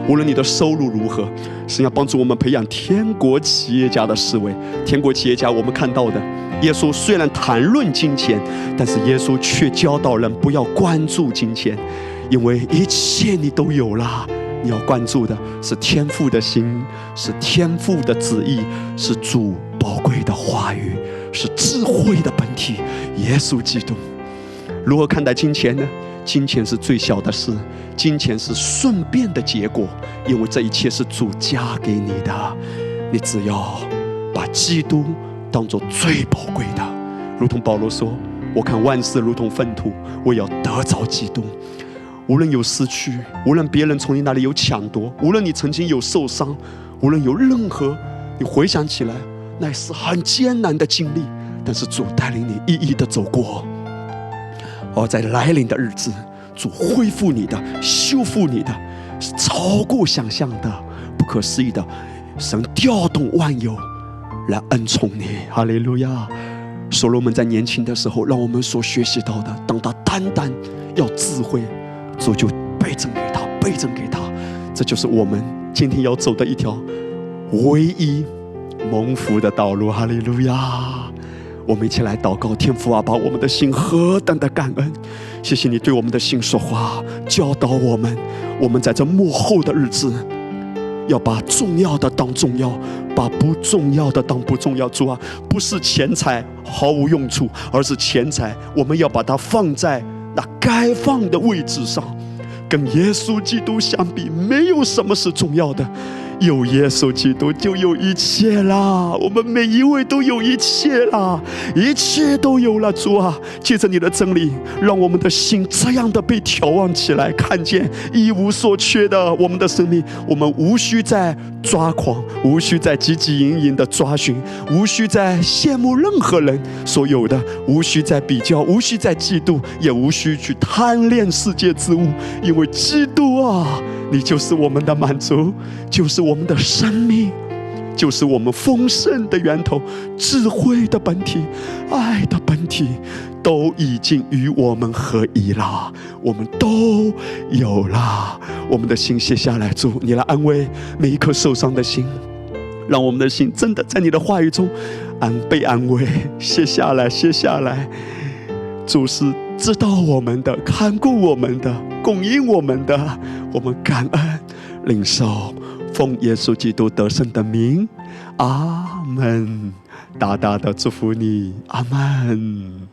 无论你的收入如何，神要帮助我们培养天国企业家的思维。天国企业家，我们看到的，耶稣虽然谈论金钱，但是耶稣却教导人不要关注金钱，因为一切你都有了。你要关注的是天父的心，是天父的旨意，是主宝贵的话语，是智慧的本体——耶稣基督。如何看待金钱呢？金钱是最小的事，金钱是顺便的结果，因为这一切是主加给你的。你只要把基督当作最宝贵的，如同保罗说：“我看万事如同粪土，我要得着基督。”无论有失去，无论别人从你那里有抢夺，无论你曾经有受伤，无论有任何，你回想起来，那是很艰难的经历，但是主带领你一一的走过。而在来临的日子，主恢复你的、修复你的，是超过想象的、不可思议的。神调动万有来恩宠你，哈利路亚！所罗门在年轻的时候，让我们所学习到的，当他单单要智慧。主就倍增给他，倍增给他，这就是我们今天要走的一条唯一蒙福的道路。哈利路亚！我们一起来祷告，天父啊，把我们的心何等的感恩！谢谢你对我们的心说话，教导我们。我们在这幕后的日子，要把重要的当重要，把不重要的当不重要。主啊，不是钱财毫无用处，而是钱财，我们要把它放在。那该放的位置上，跟耶稣基督相比，没有什么是重要的，有耶稣基督就有一切啦，我们每一位都有一切啦，一切都有了。主啊，借着你的真理，让我们的心这样的被调望起来，看见一无所缺的我们的生命，我们无需再抓狂，无需再汲汲营营的抓寻，无需再羡慕任何人所有的，无需再比较，无需再嫉妒，也无需去贪恋世界之物，因为基督啊。你就是我们的满足，就是我们的生命，就是我们丰盛的源头，智慧的本体，爱的本体，都已经与我们合一了。我们都有了，我们的心卸下来，主，你来安慰每一颗受伤的心，让我们的心真的在你的话语中安被安慰，卸下来，卸下来。主是知道我们的，看顾我们的，供应我们的，我们感恩领受，奉耶稣基督得胜的名，阿门。大大的祝福你，阿门。